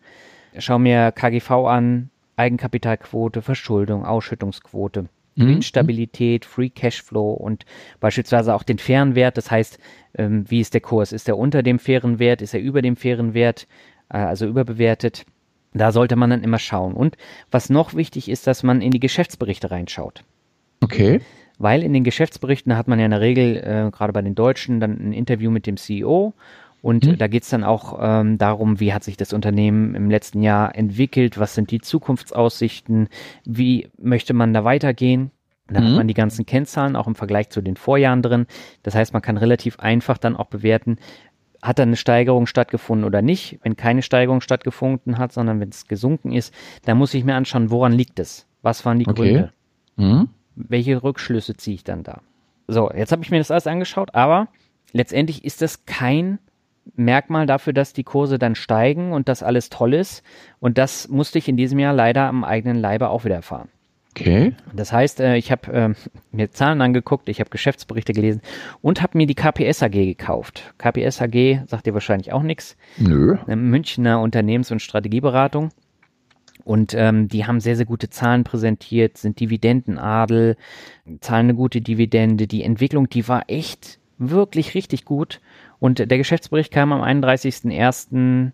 [SPEAKER 2] schaue mir KGV an, Eigenkapitalquote, Verschuldung, Ausschüttungsquote. Gewinnstabilität, Free Cashflow und beispielsweise auch den fairen Wert. Das heißt, ähm, wie ist der Kurs? Ist er unter dem fairen Wert? Ist er über dem fairen Wert? Äh, also überbewertet? Da sollte man dann immer schauen. Und was noch wichtig ist, dass man in die Geschäftsberichte reinschaut.
[SPEAKER 1] Okay.
[SPEAKER 2] Weil in den Geschäftsberichten hat man ja in der Regel, äh, gerade bei den Deutschen, dann ein Interview mit dem CEO. Und hm. da geht es dann auch ähm, darum, wie hat sich das Unternehmen im letzten Jahr entwickelt, was sind die Zukunftsaussichten, wie möchte man da weitergehen. Da mhm. hat man die ganzen Kennzahlen auch im Vergleich zu den Vorjahren drin. Das heißt, man kann relativ einfach dann auch bewerten, hat da eine Steigerung stattgefunden oder nicht. Wenn keine Steigerung stattgefunden hat, sondern wenn es gesunken ist, dann muss ich mir anschauen, woran liegt es? Was waren die okay. Gründe? Mhm. Welche Rückschlüsse ziehe ich dann da? So, jetzt habe ich mir das alles angeschaut, aber letztendlich ist das kein Merkmal dafür, dass die Kurse dann steigen und das alles toll ist. Und das musste ich in diesem Jahr leider am eigenen Leibe auch wieder erfahren.
[SPEAKER 1] Okay.
[SPEAKER 2] Das heißt, äh, ich habe äh, mir Zahlen angeguckt, ich habe Geschäftsberichte gelesen und habe mir die KPS AG gekauft. KPS AG sagt dir wahrscheinlich auch nichts.
[SPEAKER 1] Nö.
[SPEAKER 2] Eine Münchner Unternehmens- und Strategieberatung. Und ähm, die haben sehr, sehr gute Zahlen präsentiert, sind Dividendenadel, zahlen eine gute Dividende. Die Entwicklung, die war echt wirklich richtig gut. Und der Geschäftsbericht kam am 31.01.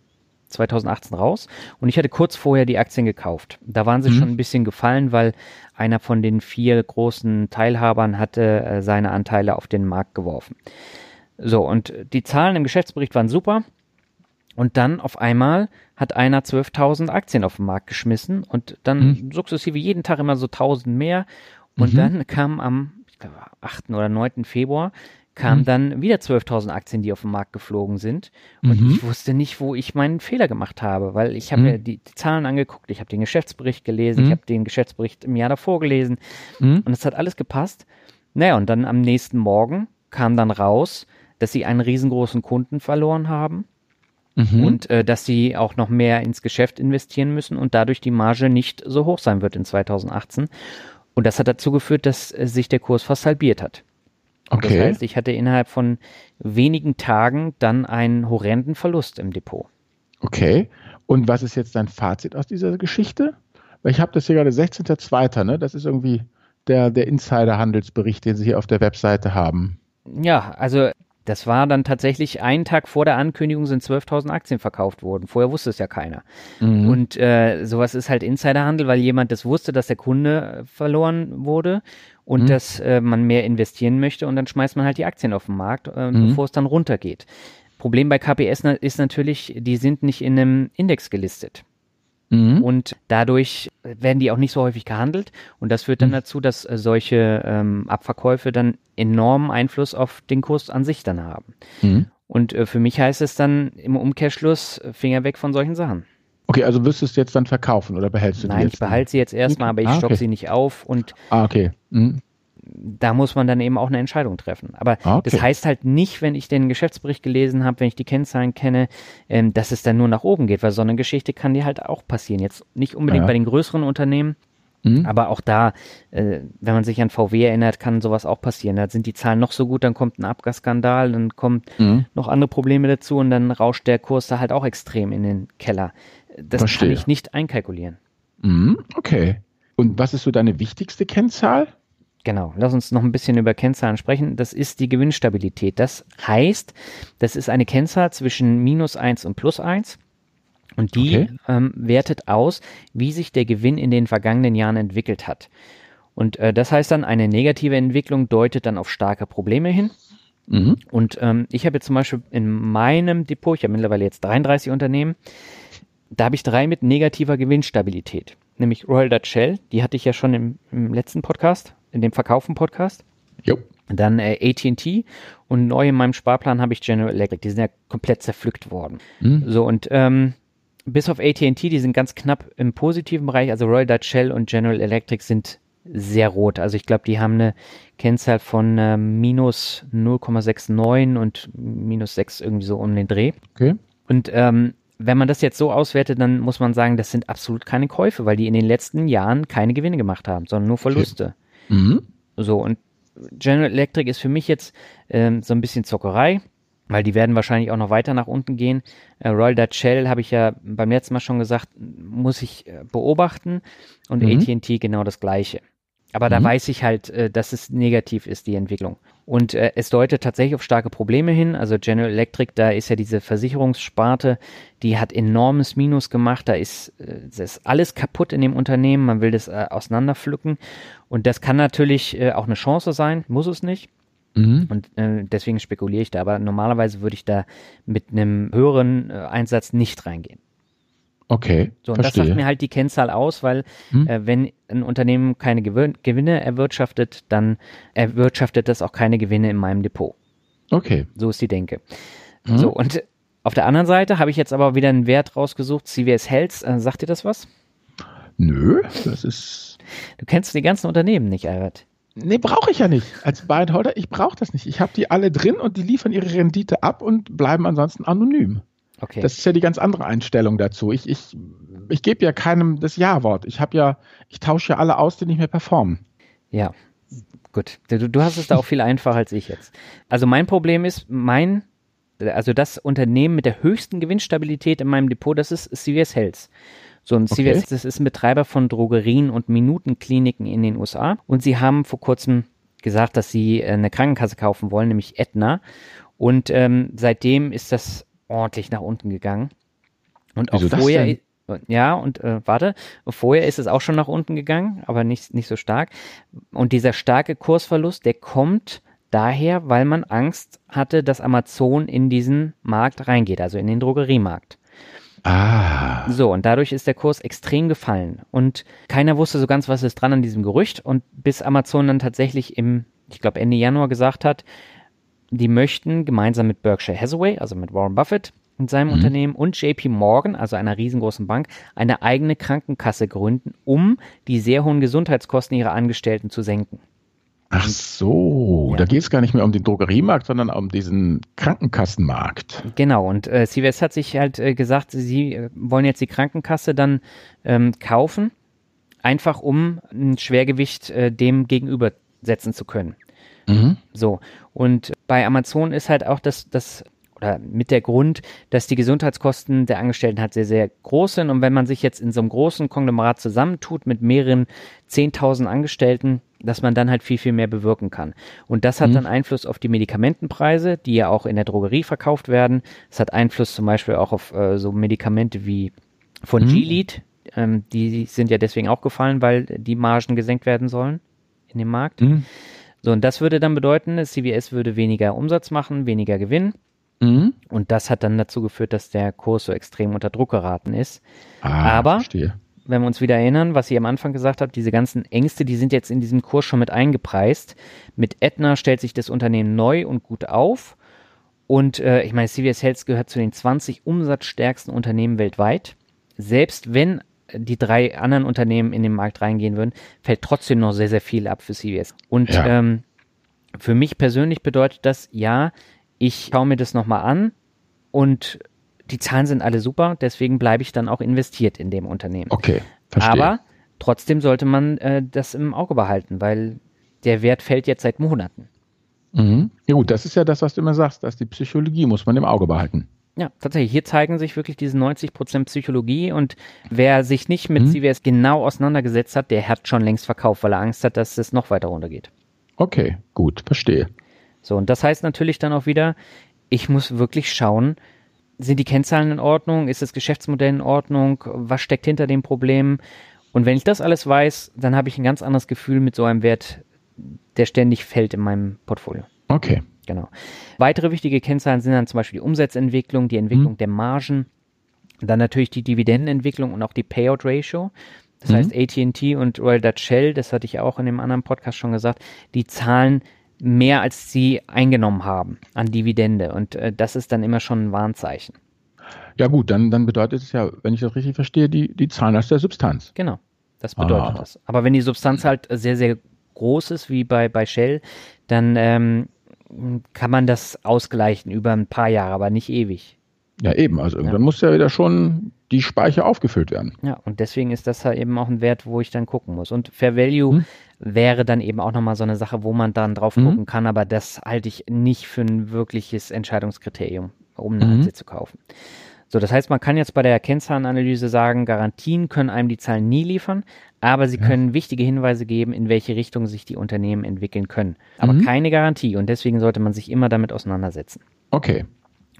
[SPEAKER 2] 2018 raus und ich hatte kurz vorher die Aktien gekauft. Da waren sie mhm. schon ein bisschen gefallen, weil einer von den vier großen Teilhabern hatte äh, seine Anteile auf den Markt geworfen. So, und die Zahlen im Geschäftsbericht waren super. Und dann auf einmal hat einer 12.000 Aktien auf den Markt geschmissen und dann mhm. sukzessive jeden Tag immer so 1.000 mehr. Und mhm. dann kam am ich glaube, 8. oder 9. Februar kamen mhm. dann wieder 12.000 Aktien, die auf den Markt geflogen sind. Und mhm. ich wusste nicht, wo ich meinen Fehler gemacht habe, weil ich habe mhm. mir die, die, Zahlen angeguckt, ich habe den Geschäftsbericht gelesen, ich mhm. habe den Geschäftsbericht im Jahr davor gelesen mhm. und es hat alles gepasst. Naja, und dann am nächsten Morgen kam dann raus, dass sie einen riesengroßen Kunden verloren haben. Mhm. Und äh, dass sie auch noch mehr ins Geschäft investieren müssen und dadurch die Marge nicht so hoch sein wird in 2018. Und das hat dazu geführt, dass äh, sich der Kurs fast halbiert hat. Okay. Das heißt, ich hatte innerhalb von wenigen Tagen dann einen horrenden Verlust im Depot.
[SPEAKER 1] Okay. Und was ist jetzt dein Fazit aus dieser Geschichte? Weil ich habe das hier gerade 16.02., ne? Das ist irgendwie der, der Insider-Handelsbericht, den Sie hier auf der Webseite haben.
[SPEAKER 2] Ja, also das war dann tatsächlich einen Tag vor der Ankündigung sind 12.000 Aktien verkauft worden. Vorher wusste es ja keiner. Mhm. Und äh, sowas ist halt Insiderhandel, weil jemand das wusste, dass der Kunde verloren wurde und mhm. dass äh, man mehr investieren möchte und dann schmeißt man halt die Aktien auf den Markt, äh, mhm. bevor es dann runtergeht. Problem bei KPS ist natürlich, die sind nicht in einem Index gelistet. Mhm. Und dadurch werden die auch nicht so häufig gehandelt. Und das führt dann mhm. dazu, dass äh, solche ähm, Abverkäufe dann enormen Einfluss auf den Kurs an sich dann haben. Mhm. Und äh, für mich heißt es dann im Umkehrschluss, äh, Finger weg von solchen Sachen.
[SPEAKER 1] Okay, also wirst du es jetzt dann verkaufen oder behältst du
[SPEAKER 2] Nein,
[SPEAKER 1] die
[SPEAKER 2] jetzt? Nein, ich behalte sie jetzt erstmal, aber ich ah, stoppe sie nicht auf und
[SPEAKER 1] ah, okay. Mhm.
[SPEAKER 2] Da muss man dann eben auch eine Entscheidung treffen. Aber ah, okay. das heißt halt nicht, wenn ich den Geschäftsbericht gelesen habe, wenn ich die Kennzahlen kenne, ähm, dass es dann nur nach oben geht, weil so eine Geschichte kann dir halt auch passieren. Jetzt nicht unbedingt ja. bei den größeren Unternehmen, Mhm. Aber auch da, äh, wenn man sich an VW erinnert, kann sowas auch passieren. Da sind die Zahlen noch so gut, dann kommt ein Abgasskandal, dann kommt mhm. noch andere Probleme dazu und dann rauscht der Kurs da halt auch extrem in den Keller. Das Verstehe. kann ich nicht einkalkulieren.
[SPEAKER 1] Mhm, okay. Und was ist so deine wichtigste Kennzahl?
[SPEAKER 2] Genau, lass uns noch ein bisschen über Kennzahlen sprechen. Das ist die Gewinnstabilität. Das heißt, das ist eine Kennzahl zwischen minus 1 und plus 1. Und die okay. ähm, wertet aus, wie sich der Gewinn in den vergangenen Jahren entwickelt hat. Und äh, das heißt dann, eine negative Entwicklung deutet dann auf starke Probleme hin. Mhm. Und ähm, ich habe jetzt zum Beispiel in meinem Depot, ich habe mittlerweile jetzt 33 Unternehmen, da habe ich drei mit negativer Gewinnstabilität. Nämlich Royal Dutch Shell, die hatte ich ja schon im, im letzten Podcast, in dem Verkaufen-Podcast.
[SPEAKER 1] Jo.
[SPEAKER 2] Dann äh, AT&T und neu in meinem Sparplan habe ich General Electric. Die sind ja komplett zerpflückt worden. Mhm. So und ähm, bis auf AT&T, die sind ganz knapp im positiven Bereich. Also Royal Dutch Shell und General Electric sind sehr rot. Also ich glaube, die haben eine Kennzahl von äh, minus 0,69 und minus 6 irgendwie so um den Dreh.
[SPEAKER 1] Okay.
[SPEAKER 2] Und ähm, wenn man das jetzt so auswertet, dann muss man sagen, das sind absolut keine Käufe, weil die in den letzten Jahren keine Gewinne gemacht haben, sondern nur Verluste. Okay. Mhm. So, und General Electric ist für mich jetzt ähm, so ein bisschen Zockerei. weil die werden wahrscheinlich auch noch weiter nach unten gehen. Äh, Royal Dutch Shell habe ich ja beim letzten Mal schon gesagt, muss ich äh, beobachten und mhm. AT&T genau das gleiche. Aber da mhm. weiß ich halt, äh, dass es negativ ist, die Entwicklung. Und äh, es deutet tatsächlich auf starke Probleme hin. Also General Electric, da ist ja diese Versicherungssparte, die hat enormes Minus gemacht. Da ist, äh, ist alles kaputt in dem Unternehmen. Man will das äh, auseinanderpflücken. Und das kann natürlich äh, auch eine Chance sein, muss es nicht. Mhm. Und äh, deswegen spekuliere ich da. Aber normalerweise würde ich da mit einem höheren äh, Einsatz nicht reingehen.
[SPEAKER 1] Okay.
[SPEAKER 2] So, und verstehe. das sagt mir halt die Kennzahl aus, weil hm. äh, wenn ein Unternehmen keine Gewin Gewinne erwirtschaftet, dann erwirtschaftet das auch keine Gewinne in meinem Depot.
[SPEAKER 1] Okay.
[SPEAKER 2] So ist die Denke. Hm. So, und auf der anderen Seite habe ich jetzt aber wieder einen Wert rausgesucht, CVS Health. Äh, sagt dir das was?
[SPEAKER 1] Nö, das ist.
[SPEAKER 2] Du kennst die ganzen Unternehmen nicht, Albert.
[SPEAKER 1] Nee, brauche ich ja nicht. Als Buy-and-Holder, ich brauche das nicht. Ich habe die alle drin und die liefern ihre Rendite ab und bleiben ansonsten anonym. Okay. Das ist ja die ganz andere Einstellung dazu. Ich, ich, ich gebe ja keinem das Ja-Wort. Ich habe ja, ich tausche ja alle aus, die nicht mehr performen.
[SPEAKER 2] Ja, gut. Du, du hast es da auch viel einfacher als ich jetzt. Also mein Problem ist, mein, also das Unternehmen mit der höchsten Gewinnstabilität in meinem Depot, das ist CVS Health. So ein CVS, okay. das ist ein Betreiber von Drogerien und Minutenkliniken in den USA. Und sie haben vor kurzem gesagt, dass sie äh, eine Krankenkasse kaufen wollen, nämlich Aetna. Und ähm, seitdem ist das ordentlich nach unten gegangen. Und auch Wieso vorher, ja, und äh, warte, vorher ist es auch schon nach unten gegangen, aber nicht, nicht so stark. Und dieser starke Kursverlust, der kommt daher, weil man Angst hatte, dass Amazon in diesen Markt reingeht, also in den Drogeriemarkt.
[SPEAKER 1] Ah.
[SPEAKER 2] So, und dadurch ist der Kurs extrem gefallen. Und keiner wusste so ganz, was ist dran an diesem Gerücht. Und bis Amazon dann tatsächlich im, ich glaube, Ende Januar gesagt hat, die möchten gemeinsam mit Berkshire Hathaway, also mit Warren Buffett in seinem mhm. Unternehmen und JP Morgan, also einer riesengroßen Bank, eine eigene Krankenkasse gründen, um die sehr hohen Gesundheitskosten ihrer Angestellten zu senken.
[SPEAKER 1] Ach so, ja. da geht es gar nicht mehr um den Drogeriemarkt, sondern um diesen Krankenkassenmarkt.
[SPEAKER 2] Genau, und äh, CVS hat sich halt äh, gesagt, sie äh, wollen jetzt die Krankenkasse dann ähm, kaufen, einfach um ein Schwergewicht äh, dem gegenübersetzen zu können. Mhm. So. Und bei Amazon ist halt auch das, das oder mit der Grund, dass die Gesundheitskosten der Angestellten halt sehr, sehr groß sind. Und wenn man sich jetzt in so einem großen Konglomerat zusammentut mit mehreren 10.000 Angestellten, dass man dann halt viel, viel mehr bewirken kann. Und das hat mhm. dann Einfluss auf die Medikamentenpreise, die ja auch in der Drogerie verkauft werden. Es hat Einfluss zum Beispiel auch auf äh, so Medikamente wie von mhm. G-Lead. Ähm, die sind ja deswegen auch gefallen, weil die Margen gesenkt werden sollen in dem Markt. Mhm. So, und das würde dann bedeuten, CVS würde weniger Umsatz machen, weniger Gewinn. Mhm. Und das hat dann dazu geführt, dass der Kurs so extrem unter Druck geraten ist. Ah, Aber, verstehe. wenn wir uns wieder erinnern, was ich am Anfang gesagt habe, diese ganzen Ängste, die sind jetzt in diesem Kurs schon mit eingepreist. Mit Aetna stellt sich das Unternehmen neu und gut auf. Und äh, ich meine, CVS Health gehört zu den 20 umsatzstärksten Unternehmen weltweit. Selbst wenn die drei anderen Unternehmen in den Markt reingehen würden, fällt trotzdem noch sehr, sehr viel ab für CVS. Und ja. ähm, für mich persönlich bedeutet das, ja, ich schaue mir das nochmal an und die Zahlen sind alle super, deswegen bleibe ich dann auch investiert in dem Unternehmen.
[SPEAKER 1] Okay,
[SPEAKER 2] verstehe. Aber trotzdem sollte man äh, das im Auge behalten, weil der Wert fällt jetzt seit Monaten.
[SPEAKER 1] Mhm. Ja gut, das ist ja das, was du immer sagst, dass die Psychologie muss man im Auge behalten.
[SPEAKER 2] Ja, tatsächlich. Hier zeigen sich wirklich diese 90% Psychologie und wer sich nicht mit mhm. CVS genau auseinandergesetzt hat, der hat schon längst verkauft, weil er Angst hat, dass es noch weiter runtergeht.
[SPEAKER 1] Okay, gut, verstehe.
[SPEAKER 2] So, und das heißt natürlich dann auch wieder, ich muss wirklich schauen, sind die Kennzahlen in Ordnung? Ist das Geschäftsmodell in Ordnung? Was steckt hinter dem Problem? Und wenn ich das alles weiß, dann habe ich ein ganz anderes Gefühl mit so einem Wert, der ständig fällt in meinem Portfolio.
[SPEAKER 1] Okay.
[SPEAKER 2] Genau. Weitere wichtige Kennzahlen sind dann zum Beispiel die Umsatzentwicklung, die Entwicklung mhm. der Margen, dann natürlich die Dividendenentwicklung und auch die Payout Ratio. Das mhm. heißt, AT&T und Royal Dutch Shell, das hatte ich auch in dem anderen Podcast schon gesagt, die zahlen mehr, als sie eingenommen haben an Dividende. Und äh, das ist dann immer schon ein Warnzeichen.
[SPEAKER 1] Ja gut, dann, dann bedeutet es ja, wenn ich das richtig verstehe, die, die zahlen aus der Substanz.
[SPEAKER 2] Genau, das bedeutet ah. das. Aber wenn die Substanz halt sehr, sehr groß ist, wie bei, bei Shell, dann ähm, kann man das ausgleichen über ein paar Jahre, aber nicht ewig.
[SPEAKER 1] Ja, eben. Also irgendwann ja. muss ja wieder schon die Speicher aufgefüllt werden.
[SPEAKER 2] Ja, und deswegen ist das halt eben auch ein Wert, wo ich dann gucken muss. Und Fair Value hm. wäre dann eben auch nochmal so eine Sache, wo man dann drauf hm. gucken kann, aber das halte ich nicht für ein wirkliches Entscheidungskriterium, um eine mhm. Aktie zu kaufen. So, das heißt, man kann jetzt bei der Kennzahlenanalyse sagen, Garantien können einem die Zahlen nie liefern, aber sie ja. können wichtige Hinweise geben, in welche Richtung sich die Unternehmen entwickeln können. Aber mhm. keine Garantie und deswegen sollte man sich immer damit auseinandersetzen.
[SPEAKER 1] Okay.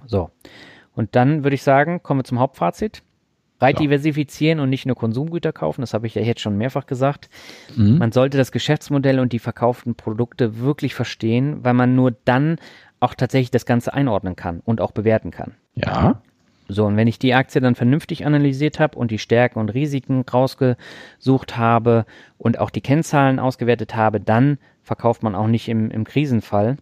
[SPEAKER 2] So. Und dann würde ich sagen, kommen wir zum Hauptfazit. Breit ja. diversifizieren und nicht nur Konsumgüter kaufen, das habe ich ja jetzt schon mehrfach gesagt. Mhm. Man sollte das Geschäftsmodell und die verkauften Produkte wirklich verstehen, weil man nur dann auch tatsächlich das Ganze einordnen kann und auch bewerten kann.
[SPEAKER 1] Ja.
[SPEAKER 2] So, und wenn ich die Aktie dann vernünftig analysiert habe und die Stärken und Risiken rausgesucht habe und auch die Kennzahlen ausgewertet habe, dann verkauft man auch nicht im, im Krisenfall.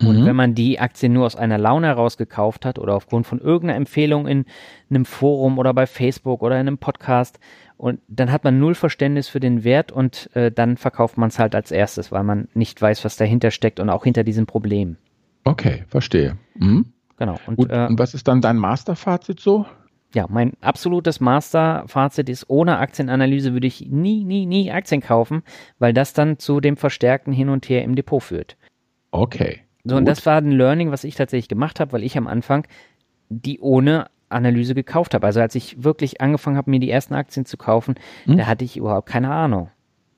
[SPEAKER 2] Und mhm. wenn man die Aktie nur aus einer Laune heraus gekauft hat oder aufgrund von irgendeiner Empfehlung in einem Forum oder bei Facebook oder in einem Podcast, und dann hat man null Verständnis für den Wert und äh, dann verkauft man es halt als erstes, weil man nicht weiß, was dahinter steckt und auch hinter diesem Problem.
[SPEAKER 1] Okay, verstehe. Mhm.
[SPEAKER 2] Genau.
[SPEAKER 1] Und, Gut, äh, und was ist dann dein Masterfazit so?
[SPEAKER 2] Ja, mein absolutes Masterfazit ist, ohne Aktienanalyse würde ich nie, nie, nie Aktien kaufen, weil das dann zu dem verstärkten Hin und Her im Depot führt.
[SPEAKER 1] Okay.
[SPEAKER 2] So, Gut. und das war ein Learning, was ich tatsächlich gemacht habe, weil ich am Anfang die ohne Analyse gekauft habe. Also als ich wirklich angefangen habe, mir die ersten Aktien zu kaufen, hm? da hatte ich überhaupt keine Ahnung.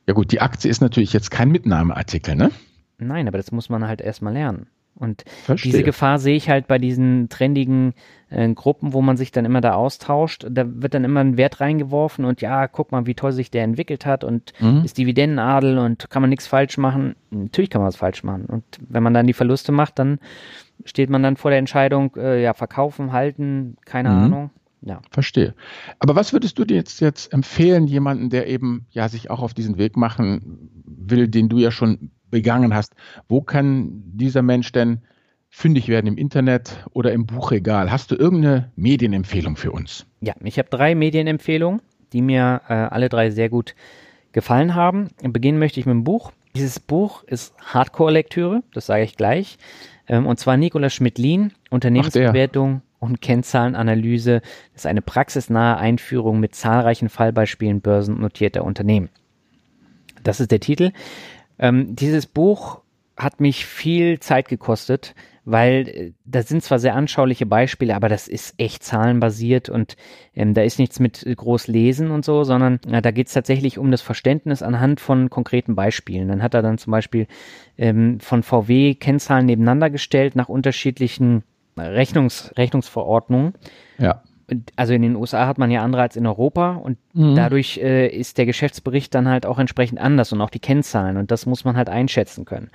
[SPEAKER 1] Ja gut, die Aktie ist natürlich jetzt kein Mitnahmeartikel, ne?
[SPEAKER 2] Nein, aber das muss man halt erstmal lernen. Und Verstehe. diese Gefahr sehe ich halt bei diesen trendigen äh, Gruppen, wo man sich dann immer da austauscht. Da wird dann immer ein Wert reingeworfen und ja, guck mal, wie toll sich der entwickelt hat und mhm. ist Dividendenadel und kann man nichts falsch machen. Natürlich kann man was falsch machen. Und wenn man dann die Verluste macht, dann steht man dann vor der Entscheidung, äh, ja, verkaufen, halten, keine mhm. Ahnung. Ja.
[SPEAKER 1] Verstehe. Aber was würdest du dir jetzt, jetzt empfehlen, jemanden, der eben ja sich auch auf diesen Weg machen will, den du ja schon begangen hast. Wo kann dieser Mensch denn fündig werden im Internet oder im Buchregal? Hast du irgendeine Medienempfehlung für uns?
[SPEAKER 2] Ja, ich habe drei Medienempfehlungen, die mir äh, alle drei sehr gut gefallen haben. Beginnen möchte ich mit dem Buch. Dieses Buch ist Hardcore-Lektüre, das sage ich gleich. Ähm, und zwar Nicola Schmidt-Lien, Unternehmensbewertung und Kennzahlenanalyse. Das ist eine praxisnahe Einführung mit zahlreichen Fallbeispielen börsennotierter Unternehmen. Das ist der Titel. Ähm, dieses Buch hat mich viel Zeit gekostet, weil äh, da sind zwar sehr anschauliche Beispiele, aber das ist echt zahlenbasiert und ähm, da ist nichts mit groß lesen und so, sondern äh, da geht es tatsächlich um das Verständnis anhand von konkreten Beispielen. Dann hat er dann zum Beispiel ähm, von VW Kennzahlen nebeneinander gestellt nach unterschiedlichen Rechnungs Rechnungsverordnungen.
[SPEAKER 1] Ja
[SPEAKER 2] also in den USA hat man ja andere als in Europa und mhm. dadurch äh, ist der Geschäftsbericht dann halt auch entsprechend anders und auch die Kennzahlen und das muss man halt einschätzen können.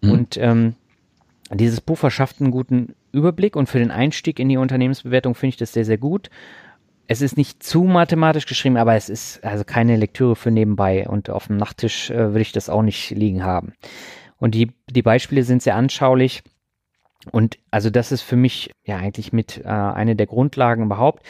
[SPEAKER 2] Mhm. Und ähm, dieses Buch verschafft einen guten Überblick und für den Einstieg in die Unternehmensbewertung finde ich das sehr, sehr gut. Es ist nicht zu mathematisch geschrieben, aber es ist also keine Lektüre für nebenbei und auf dem Nachttisch äh, würde ich das auch nicht liegen haben. Und die, die Beispiele sind sehr anschaulich und also das ist für mich ja eigentlich mit äh, eine der Grundlagen überhaupt.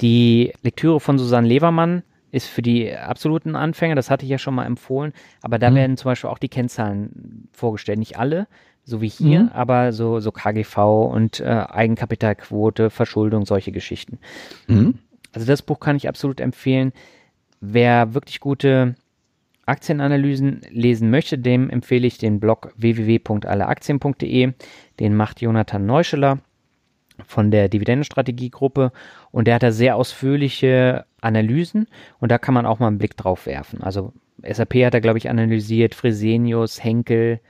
[SPEAKER 2] Die Lektüre von Susanne Levermann ist für die absoluten Anfänger, das hatte ich ja schon mal empfohlen, aber da mhm. werden zum Beispiel auch die Kennzahlen vorgestellt. Nicht alle, so wie hier, mhm. aber so, so KGV und äh, Eigenkapitalquote, Verschuldung, solche Geschichten. Mhm. Also das Buch kann ich absolut empfehlen. Wer wirklich gute Aktienanalysen lesen möchte, dem empfehle ich den Blog www.alleaktien.de. Den macht Jonathan Neuscheler von der Dividendenstrategiegruppe und der hat da sehr ausführliche Analysen und da kann man auch mal einen Blick drauf werfen. Also SAP hat er, glaube ich, analysiert, Fresenius, Henkel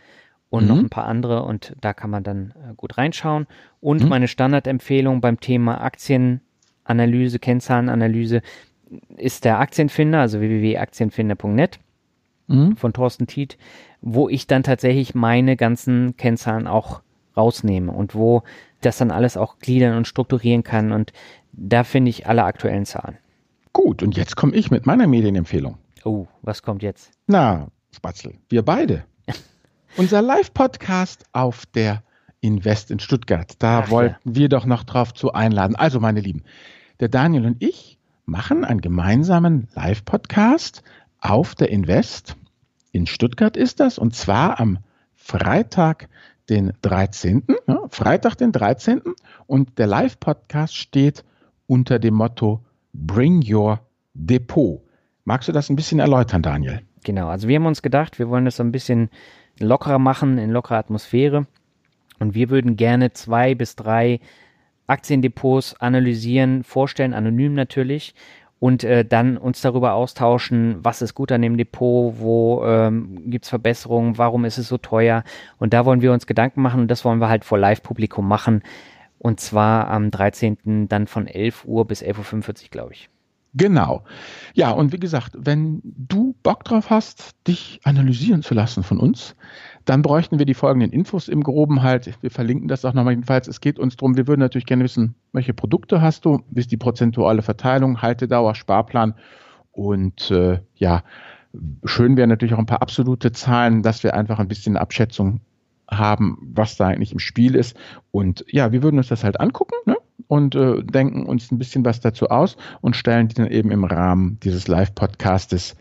[SPEAKER 2] und mhm. noch ein paar andere und da kann man dann äh, gut reinschauen. Und mhm. meine Standardempfehlung beim Thema Aktienanalyse, Kennzahlenanalyse ist der Aktienfinder, also www.aktienfinder.net mhm. von Thorsten Tiet, wo ich dann tatsächlich meine ganzen Kennzahlen auch rausnehme und wo das dann alles auch gliedern und strukturieren kann. Und da finde ich alle aktuellen Zahlen.
[SPEAKER 1] Gut, und jetzt komme ich mit meiner Medienempfehlung.
[SPEAKER 2] Oh, was kommt jetzt?
[SPEAKER 1] Na, Spatzel, wir beide. [laughs] Unser Live-Podcast auf der Invest in Stuttgart. Da Ach, wollten ja. wir doch noch drauf zu einladen. Also, meine Lieben, der Daniel und ich machen einen gemeinsamen Live-Podcast auf der Invest. In Stuttgart ist das und zwar am Freitag, den 13., ja, Freitag den 13. Und der Live-Podcast steht unter dem Motto Bring Your Depot. Magst du das ein bisschen erläutern, Daniel?
[SPEAKER 2] Genau, also wir haben uns gedacht, wir wollen das so ein bisschen lockerer machen, in lockerer Atmosphäre. Und wir würden gerne zwei bis drei Aktiendepots analysieren, vorstellen, anonym natürlich, und äh, dann uns darüber austauschen, was ist gut an dem Depot, wo ähm, gibt es Verbesserungen, warum ist es so teuer. Und da wollen wir uns Gedanken machen und das wollen wir halt vor Live-Publikum machen. Und zwar am 13. dann von 11 Uhr bis 11.45 Uhr, glaube ich.
[SPEAKER 1] Genau. Ja, und wie gesagt, wenn du Bock drauf hast, dich analysieren zu lassen von uns, dann bräuchten wir die folgenden Infos im Groben halt. Wir verlinken das auch nochmal jedenfalls. Es geht uns darum, wir würden natürlich gerne wissen, welche Produkte hast du, wie ist die prozentuale Verteilung, Haltedauer, Sparplan und äh, ja, schön wären natürlich auch ein paar absolute Zahlen, dass wir einfach ein bisschen Abschätzung haben, was da eigentlich im Spiel ist. Und ja, wir würden uns das halt angucken ne? Und äh, denken uns ein bisschen was dazu aus und stellen die dann eben im Rahmen dieses Live-Podcastes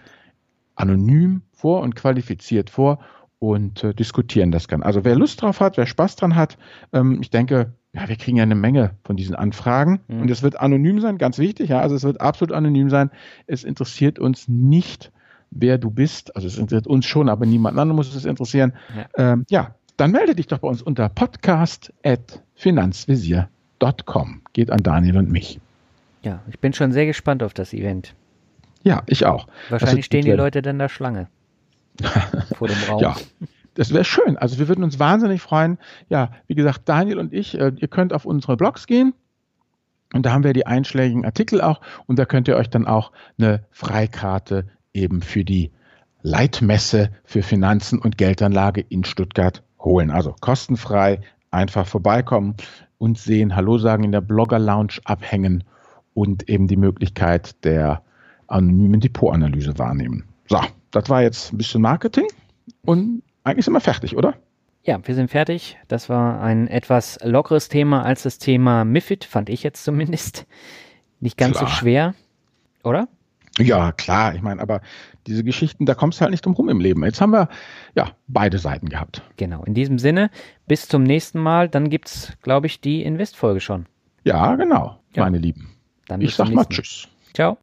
[SPEAKER 1] anonym vor und qualifiziert vor und äh, diskutieren das kann. Also wer Lust drauf hat, wer Spaß dran hat, ähm, ich denke, ja, wir kriegen ja eine Menge von diesen Anfragen mhm. und es wird anonym sein, ganz wichtig, ja, also es wird absolut anonym sein. Es interessiert uns nicht, wer du bist, also es interessiert uns schon, aber niemand anderen muss es interessieren. Ja, ähm, ja dann melde dich doch bei uns unter podcast.finanzvisier.com. Geht an Daniel und mich.
[SPEAKER 2] Ja, ich bin schon sehr gespannt auf das Event.
[SPEAKER 1] Ja, ich auch.
[SPEAKER 2] Wahrscheinlich also, stehen die Leute dann da Schlange [laughs]
[SPEAKER 1] vor dem Raum. ja. Das wäre schön. Also wir würden uns wahnsinnig freuen. Ja, wie gesagt, Daniel und ich, äh, ihr könnt auf unsere Blogs gehen. Und da haben wir die einschlägigen Artikel auch. Und da könnt ihr euch dann auch eine Freikarte eben für die Leitmesse für Finanzen und Geldanlage in Stuttgart holen. Also kostenfrei, einfach vorbeikommen und sehen, Hallo sagen, in der Blogger Lounge abhängen und eben die Möglichkeit der anonymen Depotanalyse wahrnehmen. So, das war jetzt ein bisschen Marketing und eigentlich sind wir fertig, oder?
[SPEAKER 2] Ja, wir sind fertig. Das war ein etwas lockeres Thema als das Thema MIFID, fand ich jetzt zumindest. Nicht ganz klar. so schwer, oder?
[SPEAKER 1] Ja, klar. Ich meine, aber diese Geschichten, da kommst du halt nicht drum rum im Leben. Jetzt haben wir ja beide Seiten gehabt.
[SPEAKER 2] Genau. In diesem Sinne, bis zum nächsten Mal. Dann gibt es, glaube ich, die Invest-Folge schon.
[SPEAKER 1] Ja, genau, ja. meine Lieben. Dann ich sag mal Tschüss.
[SPEAKER 2] Ciao.